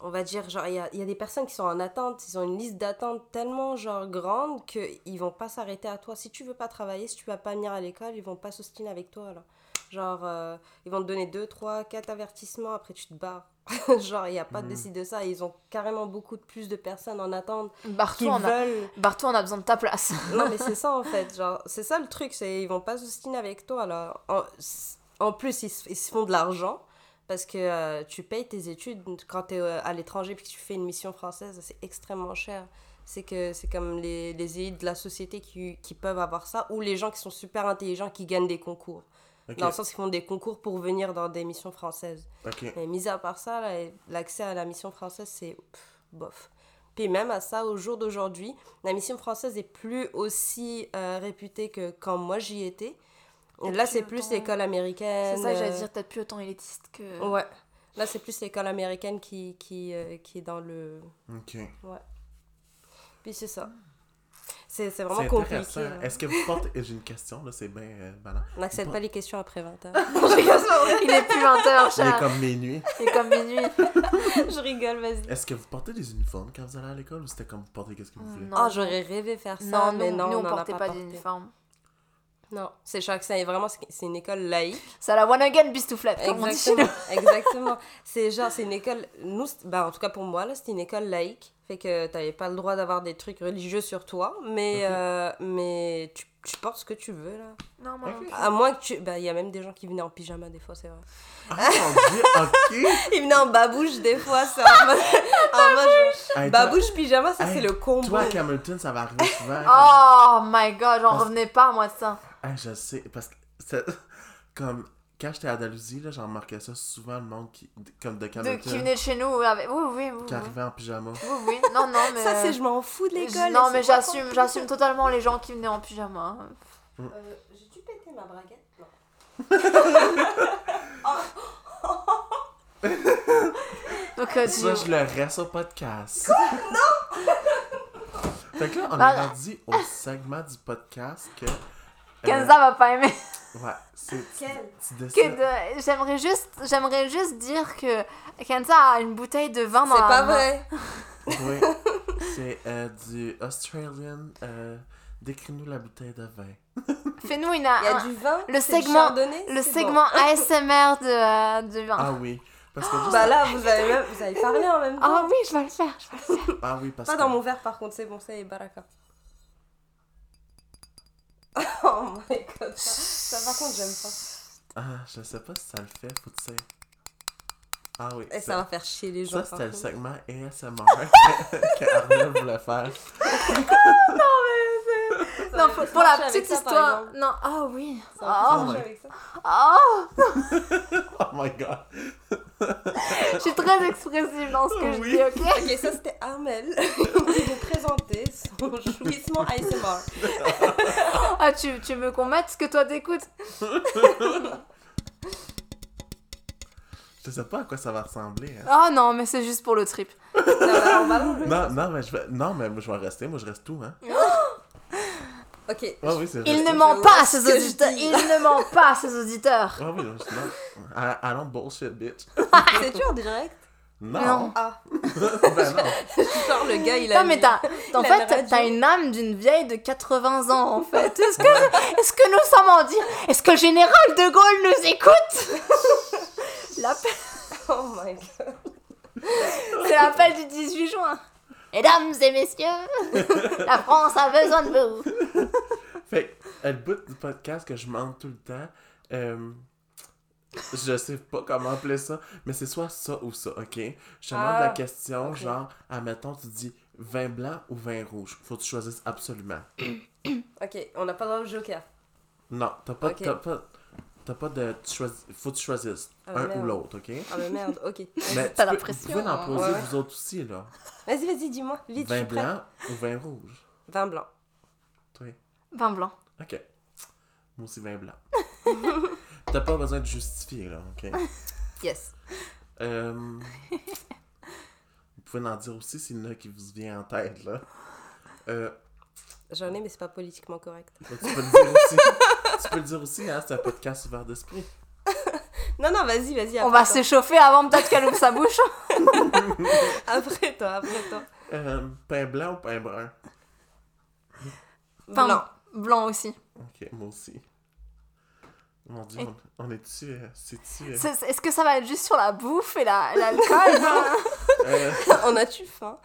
on va dire genre il y a, y a des personnes qui sont en attente, ils ont une liste d'attente tellement genre grande que ils vont pas s'arrêter à toi si tu veux pas travailler, si tu vas pas venir à l'école, ils vont pas s'ostiner avec toi là. Genre euh, ils vont te donner 2 3 4 avertissements après tu te barres. genre il y a pas de Mhm. décide de ça, ils ont carrément beaucoup de plus de personnes en attente Bartou, on a... veulent Bartou, on a besoin de ta place. non, mais c'est ça en fait. Genre, c'est ça le truc, c'est ils vont pas s'ostiner avec toi là. En, en plus, ils, ils se font de l'argent parce que euh, tu payes tes études quand tu es à l'étranger puis que tu fais une mission française, c'est extrêmement cher. C'est que c'est comme les, les élites de la société qui, qui peuvent avoir ça ou les gens qui sont super intelligents qui gagnent des concours. Dans le sens qu'ils font des concours pour venir dans des missions françaises. Ok. Et mis à part ça, l'accès à la mission française, c'est bof. Puis même à ça, au jour d'aujourd'hui, la mission française est plus aussi euh, réputée que quand moi j'y étais. Là, c'est plus autant- l'école américaine. C'est ça, j'allais euh, dire, peut-être plus autant élitiste que. Ouais. Là, c'est plus l'école américaine qui, qui, euh, qui est dans le... Ok. Puis c'est ça. C'est c'est vraiment compliqué. intéressant. là. Est-ce que vous portez. J'ai une question, là, c'est bien euh, banal. On n'accepte pas les questions après 20 heures. Il est plus 20h, Il est comme minuit. Il est comme minuit. Je rigole, vas-y. Est-ce que vous portez des uniformes quand vous allez à l'école ou c'était comme vous portez qu'est-ce que vous voulez? Non. Ah, j'aurais rêvé faire ça, Non, mais nous, non, nous, on on portait pas, pas d'uniforme. Non, c'est chaque c'est vraiment c'est une école laïque. C'est la one again bistouflette, comme on dit chez Exactement, nous. exactement. C'est genre, c'est une école, nous, ben, en tout cas pour moi, là, c'était une école laïque. Fait que t'avais pas le droit d'avoir des trucs religieux sur toi, mais, euh, mais tu, tu portes ce que tu veux, là. Non, moi non Ok. plus. À moins que tu... Ben, il y a même des gens qui venaient en pyjama, des fois, c'est vrai. Ah! Ils venaient en babouche, des fois, en mode... toi- babouche, pyjama, ça, Hey, c'est le combo. Toi, à Hamilton, ça va arriver souvent. Oh my god, j'en Parce- revenais pas, moi, de ça. Hey, je sais, parce que comme quand j'étais à Andalousie, là, j'en remarquais ça souvent, le monde qui, comme de Hamilton, qui venait de chez nous avec. Oui, oui, oui. qui arrivait en pyjama. Oui, oui. Non, non, mais. Ça, c'est je m'en fous de l'école. Je- Non, mais j'assume, j'assume totalement les gens qui venaient en pyjama. Euh, J'ai-tu pété ma braguette? Non. Donc, euh, Ça, je le reste au podcast. non! fait que là, on Bah, est rendu au segment du podcast que... euh, Kenza va pas aimer. Ouais, c'est... De- J'aimerais juste, j'aimerais juste dire que Kenza a une bouteille de vin dans C'est pas vrai. Oui, c'est euh, du Australian... Euh, Décris-nous la bouteille de vin. Fais-nous une. Il y a un- du vin. le du segment- le segment bon. ASMR de, euh, de vin. Ah oui, parce que juste... Bah là, vous avez, même, vous avez parlé en même temps. Ah oui, je vais le faire. je vais le faire. Ah oui, parce Pas que... dans mon verre par contre, c'est bon, c'est baraka. oh my god. Ça, ça, par contre, j'aime pas. Ah, je sais pas si ça le fait, faut. Ah oui, Et ça, ça va faire chier les gens. ça c'était le segment ASMR que, Arnaud voulait faire. Non, aurait pour, pu pour la petite histoire. Non, ah oui. Ça Ah, Oh avec ça. ah, Oh my god. je suis très expressive dans ce que je Oui. dis, ok? Ok, ça c'était Armel qui nous présentait son jouissement ASMR. Ah, tu, tu veux qu'on mette ce que toi t'écoutes? Je sais pas à quoi ça va ressembler. hein. Oh non, mais c'est juste pour le trip. Non. Non, non, mais je vais... Non, mais moi, je vais rester. Moi, je reste tout, hein. Ok. Oui, c'est Il ne ment pas ses auditeurs. Il ne ment pas à ses auditeurs. Ouais, oui, non. I, I don't bullshit, bitch. C'est-tu en direct? Non. Non. Ah, ben non. genre le gars, il a. Non, mais t'as, en fait, une t'as- une âme d'une vieille de 80 ans, en fait. Est-ce que, est-ce que nous sommes en dire Est-ce que le général de Gaulle nous écoute? L'appel- Oh my god. C'est l'appel du 18 juin. Mesdames et messieurs, la France a besoin de vous. Fait que, le bout du podcast que je manque tout le temps, euh, je sais pas comment appeler ça, mais c'est soit ça ou ça, ok? Je te demande Ah, la question, ok. genre, admettons, tu dis vin blanc ou vin rouge. Faut que tu choisisses absolument. Ok, on n'a pas le droit au joker. Non, t'as pas, t'as pas, t'as pas de. Tu choisis, faut que tu choisisses Ah, un merde. ou l'autre, ok? Ah, mais merde, ok. Mais T'as tu la peux- pression, Vous pouvez en hein. poser Ouais, vous autres aussi, là. Vas-y, vas-y, dis-moi. Vite, Vin blanc ou vin rouge? Vin blanc. Toi? Vin blanc. Ok. Moi aussi, vin blanc. T'as pas besoin de justifier, là, ok? Yes. Euh, Vous pouvez en dire aussi s'il y en a qui vous vient en tête, là. Euh, J'en ai, mais c'est pas politiquement correct. tu peux le dire aussi. tu peux le dire aussi, hein, c'est un podcast ouvert d'esprit. Non, non, vas-y, vas-y. On après va toi. s'échauffer avant peut-être qu'elle ouvre sa bouche. Après toi, après toi. Euh, pain blanc ou pain brun? Pain Blanc. Blanc aussi. Ok, moi aussi. Mon dieu, Et- on, on est-tu... euh, C'est-tu... euh, C'est- c'est- Est-ce que ça va être juste sur la bouffe et la- l'alcool? Euh, On a-tu faim?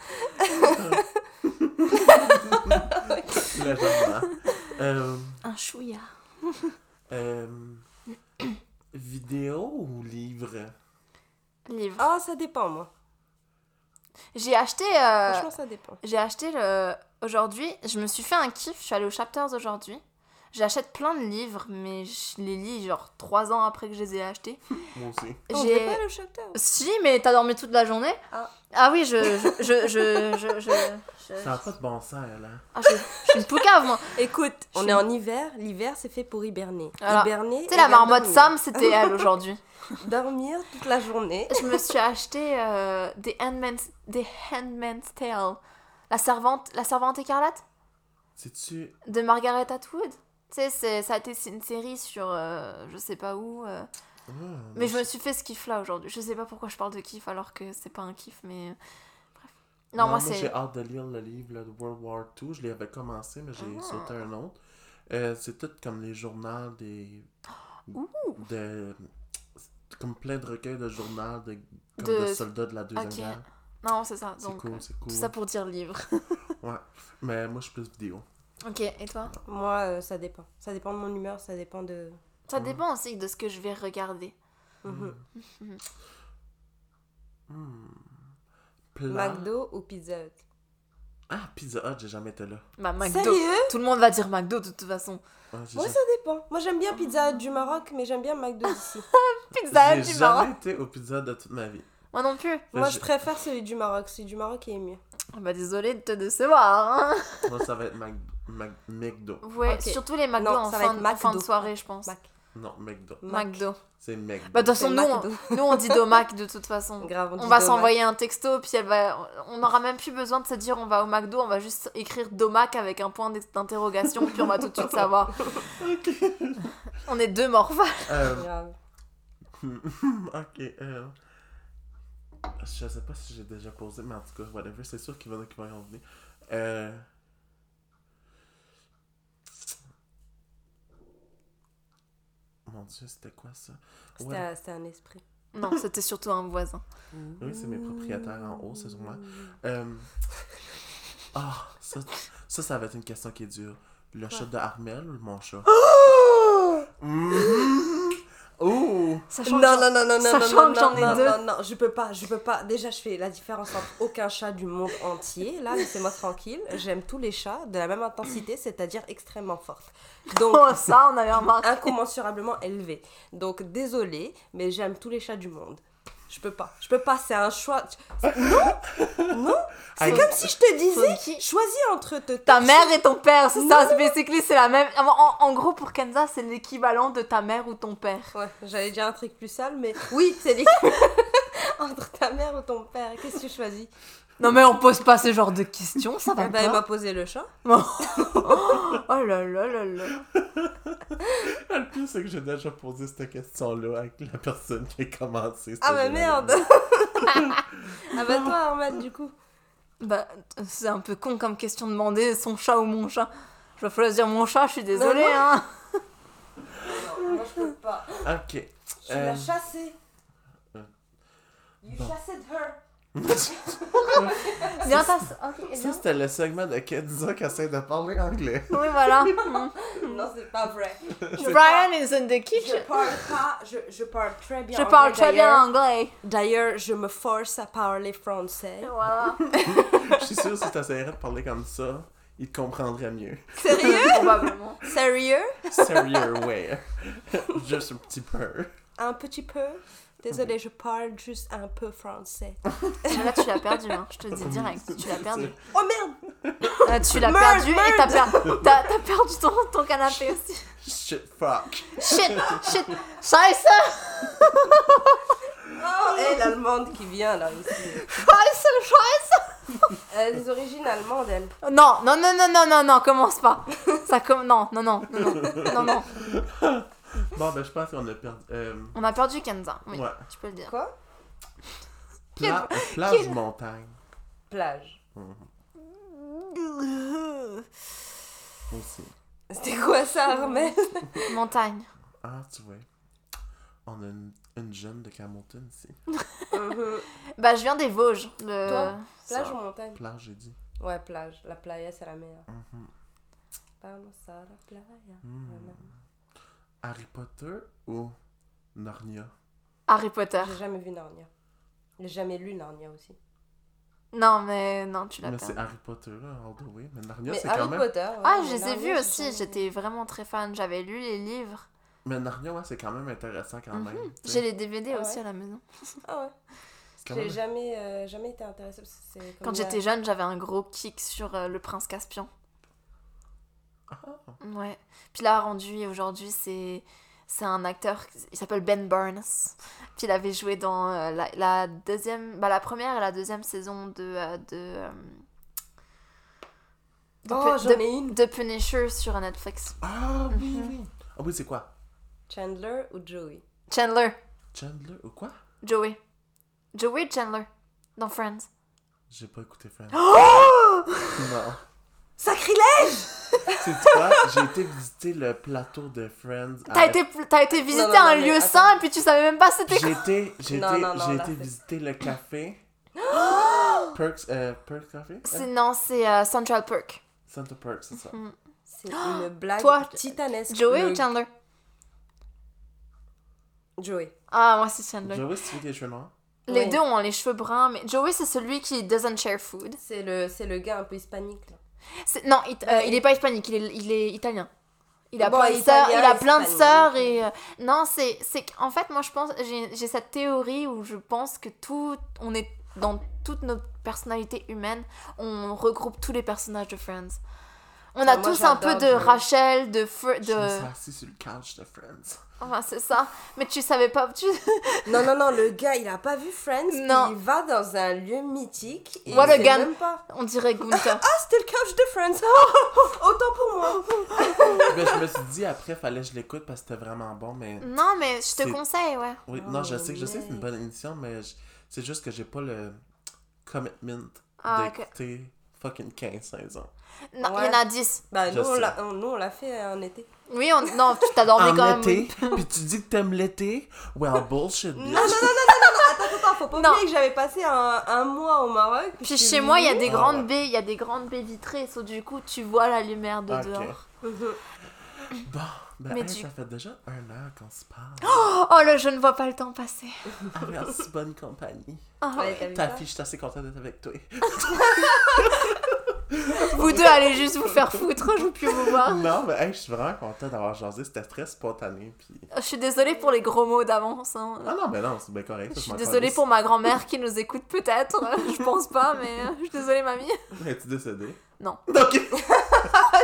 Légèrement. Euh, Un chouïa. euh, vidéo ou livre? Livre. Ah, ça dépend, moi. J'ai acheté. euh, Franchement, ça dépend. J'ai acheté le. Aujourd'hui, je me suis fait un kiff. Je suis allée au Chapters aujourd'hui. J'achète plein de livres, mais je les lis genre trois ans après que je les ai achetés. Moi aussi. On J'ai. fait pas le chapter. Si, mais t'as dormi toute la journée Ah. oui, je. Je. Je. Je. Je. je, je- Ça n'a pas de bon sens, hein? Ah, je- je suis une poucave, moi. Écoute, on est en hiver. L'hiver, c'est fait pour hiberner. Alors, hiberner. Tu sais, la marmotte dormir. Sam, c'était elle aujourd'hui. Dormir toute la journée. Je me suis acheté euh, des Handmaid's, des Handmaid's Tale. La servante, la servante écarlate? C'est-tu... de Margaret Atwood? Tu sais, ça a été une série sur euh, je sais pas où. euh. Ah, Mais je me suis fait ce kiff là aujourd'hui. Je sais pas pourquoi je parle de kiff alors que c'est pas un kiff, mais. euh, Bref. Non, moi j'ai c'est. hâte de lire le livre là, de World War II. Je l'avais commencé, mais j'ai Ah. sauté un autre. Euh, c'est tout comme les journaux des... Ouh. de... Comme plein de recueils de journaux de, comme De- de soldats de la Deuxième. Guerre. Non, c'est ça. C'est Donc, cool, c'est cool. tout ça pour dire livre. Ouais. Mais moi, je suis plus vidéo. Ok, et toi Moi, euh, ça dépend. Ça dépend de mon humeur, ça dépend de. Ça dépend aussi de ce que je vais regarder. Mhm. Plat. McDo ou Pizza Hut? Ah, Pizza Hut, j'ai jamais été là. Bah, McDo. Sérieux? Tout le monde va dire McDo de toute façon. J'ai Moi, ça dépend. Moi, j'aime bien Pizza Hut du Maroc, mais j'aime bien McDo d'ici. Pizza Hut J'ai du jamais Maroc. été au Pizza Hut de toute ma vie. Moi non plus. Moi, je- je préfère celui du Maroc. Celui du Maroc est mieux. Ah Bah désolé de te décevoir. Hein. Moi, ça va être Mac... Mac... McDo. Ouais, surtout les McDo Non, en, va fin, en de soirée, je pense. Mac. Non, McDo. Mac. McDo. C'est McDo. Bah de toute façon, nous, on, nous on dit Domac de toute façon. Grave, On dit va s'envoyer un texto, puis elle va... on n'aura même plus besoin de se dire on va au McDo, on va juste écrire Domac avec un point d'interrogation, puis on va tout de suite savoir. On est deux morphales. Euh, Grave. ok. Euh... Je sais pas si j'ai déjà posé, mais en tout cas, whatever. C'est sûr qu'il va y en a qui vont y revenir. Euh... Mon dieu, c'était quoi ça? C'était Ouais. un- esprit. Non, c'était surtout un voisin. Oui, c'est mes propriétaires en haut, c'est sûrement. Euh... Ah, ça, ça, ça va être une question qui est dure. Le chat de Armel ou mon chat? Mhm. Ouh! Sachant Non, que- non, non, non, non, sachant non, que j'en non, ai non, deux. non, non, je peux pas, je peux pas. Déjà, je fais la différence entre aucun chat du monde entier. Là, laissez-moi tranquille. J'aime tous les chats de la même intensité, c'est-à-dire extrêmement forte. Donc, Oh, ça, on avait remarqué. incommensurablement élevé. Donc, désolé, mais j'aime tous les chats du monde. Je peux pas. Je peux pas, c'est un choix. Non Non C'est comme si je te disais, Qui- choisis entre te Ta mère et ton père, c'est ça, c'est basically, c'est la même. En, en- gros, pour Kenza, c'est l'équivalent de ta mère ou ton père. Ouais, j'allais dire un truc plus sale, mais oui, c'est l'équipe. entre ta mère ou ton père, qu'est-ce que tu choisis? Non, mais on pose pas ce genre de questions, ça va Eh ben, il pas. m'a posé le chat. Oh là là là là. Le pire, c'est que j'ai déjà posé cette question-là avec la personne qui a commencé. Ah, mais merde. Ah, bah toi, Armand, du coup. Bah, c'est un peu con comme question de demander son chat ou mon chat. Je vais choisir mon chat, je suis désolée, Non, non. hein. Non, moi, je peux pas. Ok. Tu Euh, l'as chassée. euh, You bon. chassed her. Ça, c'était le segment de Kenza qui essaie de parler anglais. Oui, voilà. Mm. Non, c'est pas vrai. Brian is in the Je kitchen. parle pas, je, je parle très bien Je anglais, parle très bien d'ailleurs. anglais. D'ailleurs, je me force à parler français. Voilà. Je suis sûr que si t'essaierais de parler comme ça, il te comprendrait mieux. Sérieux? Probablement. Sérieux? Sérieux, ouais. Juste un petit peu. Un petit peu? Désolée, je parle juste un peu français. Là, tu l'as perdu, hein. Je te dis direct. Tu l'as perdu. Oh merde Euh, tu l'as Merde, perdu et t'as per- t'as- t'as perdu ton, ton canapé aussi. Shit, fuck. Shit, shit, scheiße, Oh, et l'allemande qui vient là aussi. scheiße, scheiße. Elle a des origines allemandes, elle. Non, non, non, non, non, non, non, commence pas. Ça comme non, non, non, non, non, non, non. Bon, ben, je pense qu'on a perdu. Euh, On a perdu Kenza. Oui, Ouais. tu peux le dire. Quoi? Pla- plage ou montagne? Plage. aussi. C'était quoi ça, Armel? Montagne. Ah, tu vois. On a une, une jeune de Camelton ici. Mhm. Bah, je viens des Vosges. Le... Toi? ça. Plage ou montagne? Plage, j'ai dit. Ouais, plage. La playa, c'est la meilleure. Mhm. Vamos a la playa. Hmm. Harry Potter ou Narnia? Harry Potter. J'ai jamais vu Narnia. J'ai jamais lu Narnia aussi. Non, mais non, tu l'as Mais c'est. Harry Potter, là, all the way. Mais Narnia, c'est quand même. Potter. ouais, Ah, je les ai vus aussi. J'étais vraiment très fan. J'avais lu les livres. Mais Narnia, ouais, c'est quand même intéressant quand même. sais. J'ai les DVD Ah aussi ouais à la maison. Ah ouais. J'ai même- jamais, euh, jamais été intéressée. parce que c'est comme Quand j'étais jeune, j'avais un gros kick sur euh, le prince Caspian. Ah, Ouais. Puis là, rendu aujourd'hui, c'est c'est un acteur, il s'appelle Ben Barnes. Puis il avait joué dans euh, la, la deuxième, bah, la première et la deuxième saison de euh, de, euh, de, Oh, Pu- j'en de- ai une. de Punisher sur Netflix. Ah, oui, Mhm. oui. Ah oui, c'est quoi? Chandler ou Joey? Chandler, Chandler ou quoi? Joey, Joey Chandler dans Friends. J'ai pas écouté Friends. Oh non. Sacrilège C'est quoi J'ai été visiter le plateau de Friends. T'as à- été, t'as été visiter non, non, un mais lieu attends. sain et puis tu savais même pas c'était quoi. J'ai été, j'ai Non, été, non, non, j'ai là, été c'est- visiter le café. Perks, euh, Perks Café? C'est, Hein? non, c'est euh, Central Perk. Santa Perks, c'est ça. C'est une blague Toi, titanesque. Joey Le- ou Chandler? Joey. Ah, moi c'est Chandler. Joey, si tu veux des cheveux noirs Les Oui. deux ont les cheveux bruns, mais Joey c'est celui qui doesn't share food. C'est le, c'est le gars un peu hispanique là. C'est- Non, it- euh, il est pas hispanique, il est, il est italien. Il a Bon, plein de italien, sœurs, il a plein de hispanique. sœurs et euh, non c'est c'est en fait moi je pense j'ai j'ai cette théorie où je pense que tout on est dans toute notre personnalité humaine on regroupe tous les personnages de Friends. On a moi, tous un peu de. Rachel, de Fr- Je me suis de assis sur le couch de Friends. enfin c'est ça. Mais tu savais pas tu Non, non, non, le gars, il a pas vu Friends. Non. Il va dans un lieu mythique. Et What il a sait gun. même pas. on dirait Gunther. Ah, c'était le couch de Friends. Autant pour moi. mais je me suis dit après, fallait que je l'écoute parce que c'était vraiment bon, mais. non mais je te conseille ouais. Oui, Oh, non, je sais, je sais que c'est une mec. bonne émission, mais je- c'est juste que j'ai pas le commitment Ah, ok. d'écouter fucking 15 saisons. Non, il Ouais. y en a 10. Bah, Je nous, on sais. l'a, on- nous, on l'a fait en été. Oui, on... non, tu t'as dormi quand en même. été, puis tu dis que t'aimes l'été? Well, bullshit, bitch. Non, non, non, non, non, non, attends, attends, faut pas Non. oublier que j'avais passé un, un mois au Maroc. Puis je suis chez moi, il y a des Ah, grandes ouais. baies, il y a des grandes baies vitrées, so du coup, tu vois la lumière de Ok. dehors. Bon, ben, Mais hey, tu- ça fait déjà un heure qu'on se parle. Oh là, je ne vois pas le temps passer. Ah, merci, bonne compagnie. Ah, Ouais, Ta fille, je suis assez contente d'être avec toi. Vous deux allez juste vous faire foutre, je veux plus vous voir. Non, mais hey, je suis vraiment content d'avoir jasé. C'était très spontané. Puis... Je suis désolée pour les gros mots d'avance. hein. Ah non, mais non, c'est bien correct. Je suis désolée pour ma grand-mère qui nous écoute peut-être. Je pense pas, mais euh, je suis désolée, mamie. Es-tu décédée? Non. Ok.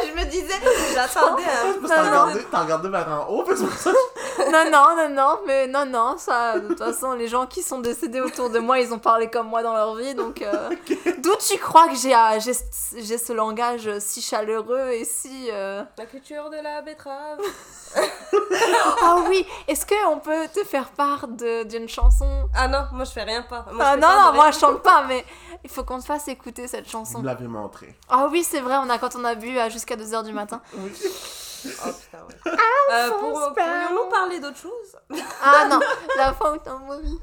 je me disais, j'attendais un peu. T'as non. regardé, t'as regardé vers en haut, parce que ça Non, non, non, non, mais non, non, ça, de toute façon, les gens qui sont décédés autour de moi, ils ont parlé comme moi dans leur vie, donc... euh, D'où tu crois que j'ai euh, j'ai j'ai ce langage si chaleureux et si... euh, La culture de la betterave. Ah oui, est-ce qu'on peut te faire part de- d'une chanson? Ah non, moi je fais rien pas. Moi, je Ah non, pas non, de moi je chante pas, mais il faut qu'on te fasse écouter cette Vous chanson. me l'avez montré. Ah oui, c'est vrai, on a quand on a bu à jusqu'à 2h du matin. Oui. Oh putain, ouais. Euh, pour-. Pourrions-nous parler d'autre chose Ah non, la fin où t'as mourir.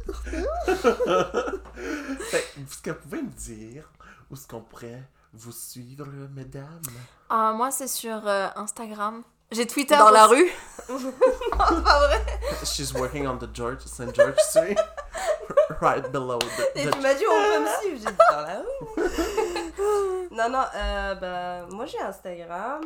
Fait, est-ce que vous pouvez me dire où est-ce qu'on pourrait vous suivre, mesdames? Ah, moi c'est sur euh, Instagram. J'ai Twitter. Dans la rue? C'est pas vrai. She's working on the George, St. George Street. right below the... Et tu m'as dit on peut me suivre, j'ai dit dans la rue. Non, non, euh, bah, moi j'ai Instagram.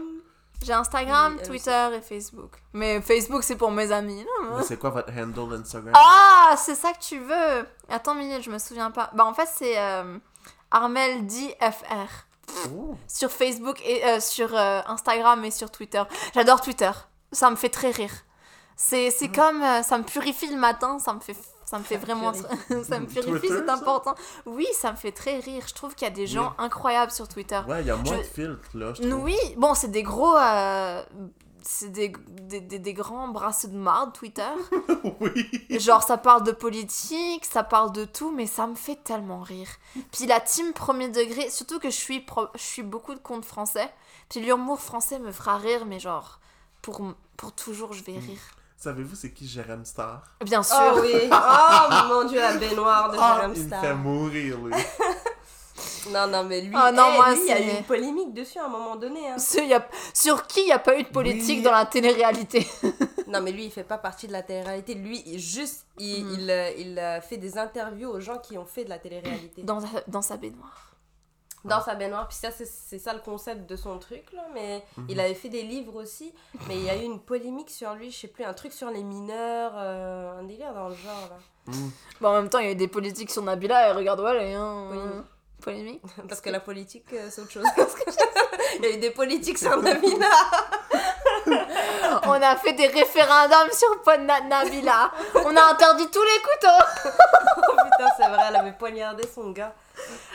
J'ai Instagram, Oui, elle Twitter et Facebook. Mais Facebook c'est pour mes amis. non Mais c'est quoi votre handle Instagram? Ah, c'est ça que tu veux Attends une minute, je me souviens pas. Bah en fait c'est euh, ArmelDFR. Oh. Sur Facebook et euh, sur euh, Instagram et sur Twitter. J'adore Twitter. Ça me fait très rire. C'est c'est comme euh, ça me purifie le matin, ça me fait ça me fait Ça vraiment ça me purifie, c'est important. Oui, ça me fait très rire. Je trouve qu'il y a des gens Oui. incroyables sur Twitter. Ouais, il y a moins Je- de filtres, là, je. Oui, bon, c'est des gros euh, c'est des, des, des, des grands brasseux de marde Twitter. oui. Genre, ça parle de politique, ça parle de tout, mais ça me fait tellement rire. Puis la team premier degré, surtout que je suis, pro- je suis beaucoup de comptes français. Puis l'humour français me fera rire, mais genre, pour, pour toujours, je vais rire. Savez-vous c'est qui Jérém Star? Bien sûr. Oh oui. Oh mon dieu, la baignoire de Ah, Jérém il me Star. fait mourir, lui. Non, non, mais lui, Ah non, eh, moi, lui, il y a eu une polémique dessus à un moment donné. Hein. Sur, y a- sur qui il n'y a pas eu de politique Oui. dans la télé-réalité? Non, mais lui, il fait pas partie de la télé-réalité. Lui, il, juste, il, Mhm. il, euh, il, euh, fait des interviews aux gens qui ont fait de la télé-réalité. dans, dans sa baignoire. Dans sa baignoire. Puis ça, c'est- ça le concept de son truc, là. Mais Mhm. il avait fait des livres aussi. Mais il y a eu une polémique sur lui, je sais plus, un truc sur les mineurs, euh, un délire dans le genre, là. Mm. Bon, en même temps, il y a eu des politiques sur Nabila, et regarde où elle est. Hein. Polémique. Polémique. Parce que la politique, euh, c'est autre chose. Parce que il y a eu des politiques sur Nabila. On a fait des référendums sur Nabila. On a interdit tous les couteaux. Oh putain, c'est vrai, elle avait poignardé son gars.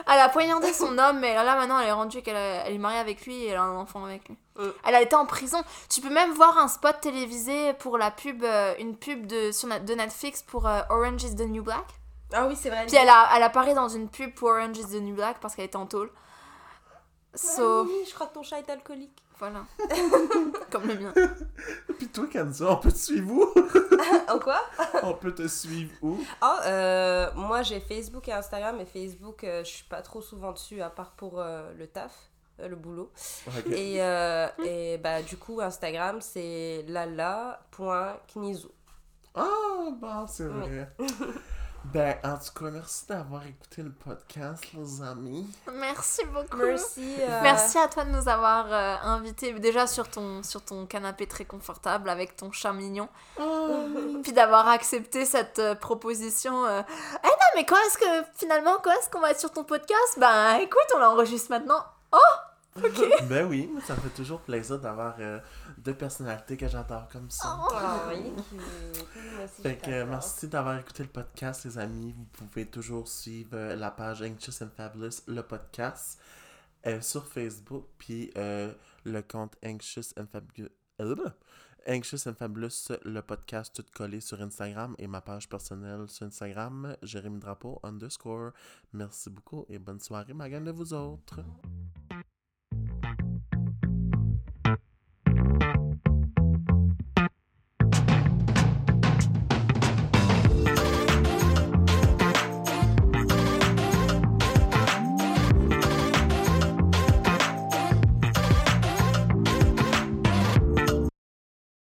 Elle a poignardé son homme, mais là maintenant elle est rendue qu'elle a- elle est mariée avec lui et elle a un enfant avec lui. Mm. Elle a été en prison. Tu peux même voir un spot télévisé pour la pub, euh, une pub de, sur, na- de Netflix pour euh, Orange is the New Black. Ah oui, c'est vrai. Puis elle, a, elle apparaît dans une pub pour Orange is the New Black parce qu'elle était en tôle. So, Oui, je crois que ton chat est alcoolique. Voilà. Comme le mien. Puis toi, Kenza, on peut te suivre où? En quoi? On peut te suivre où? Ah, euh, moi j'ai Facebook et Instagram, mais Facebook, euh, je suis pas trop souvent dessus, à part pour euh, le taf, euh, le boulot. Et, et bah, du coup, Instagram, c'est lala.knizu. Ah, bon, c'est vrai. Ben, en tout cas, merci d'avoir écouté le podcast, les amis. Merci beaucoup. Merci. euh, Merci à toi de nous avoir euh, invités déjà sur ton, sur ton canapé très confortable avec ton chat mignon. Puis d'avoir accepté cette euh, proposition. euh, Eh non, mais quand est-ce que finalement, quand est-ce qu'on va être sur ton podcast? Ben écoute, on l'enregistre maintenant. ben oui, ça me fait toujours plaisir d'avoir deux personnalités que j'adore comme ça. Oh, aussi, Fait que euh, merci d'avoir écouté le podcast, les amis. Vous pouvez toujours suivre euh, la page Anxious and Fabulous, le podcast, euh, sur Facebook, puis euh, le compte Anxious and Fabulous. Anxious and Fabulous, le podcast tout collé sur Instagram et ma page personnelle sur Instagram, Jérémy Drapeau underscore. Merci beaucoup et bonne soirée, ma gang de vous autres.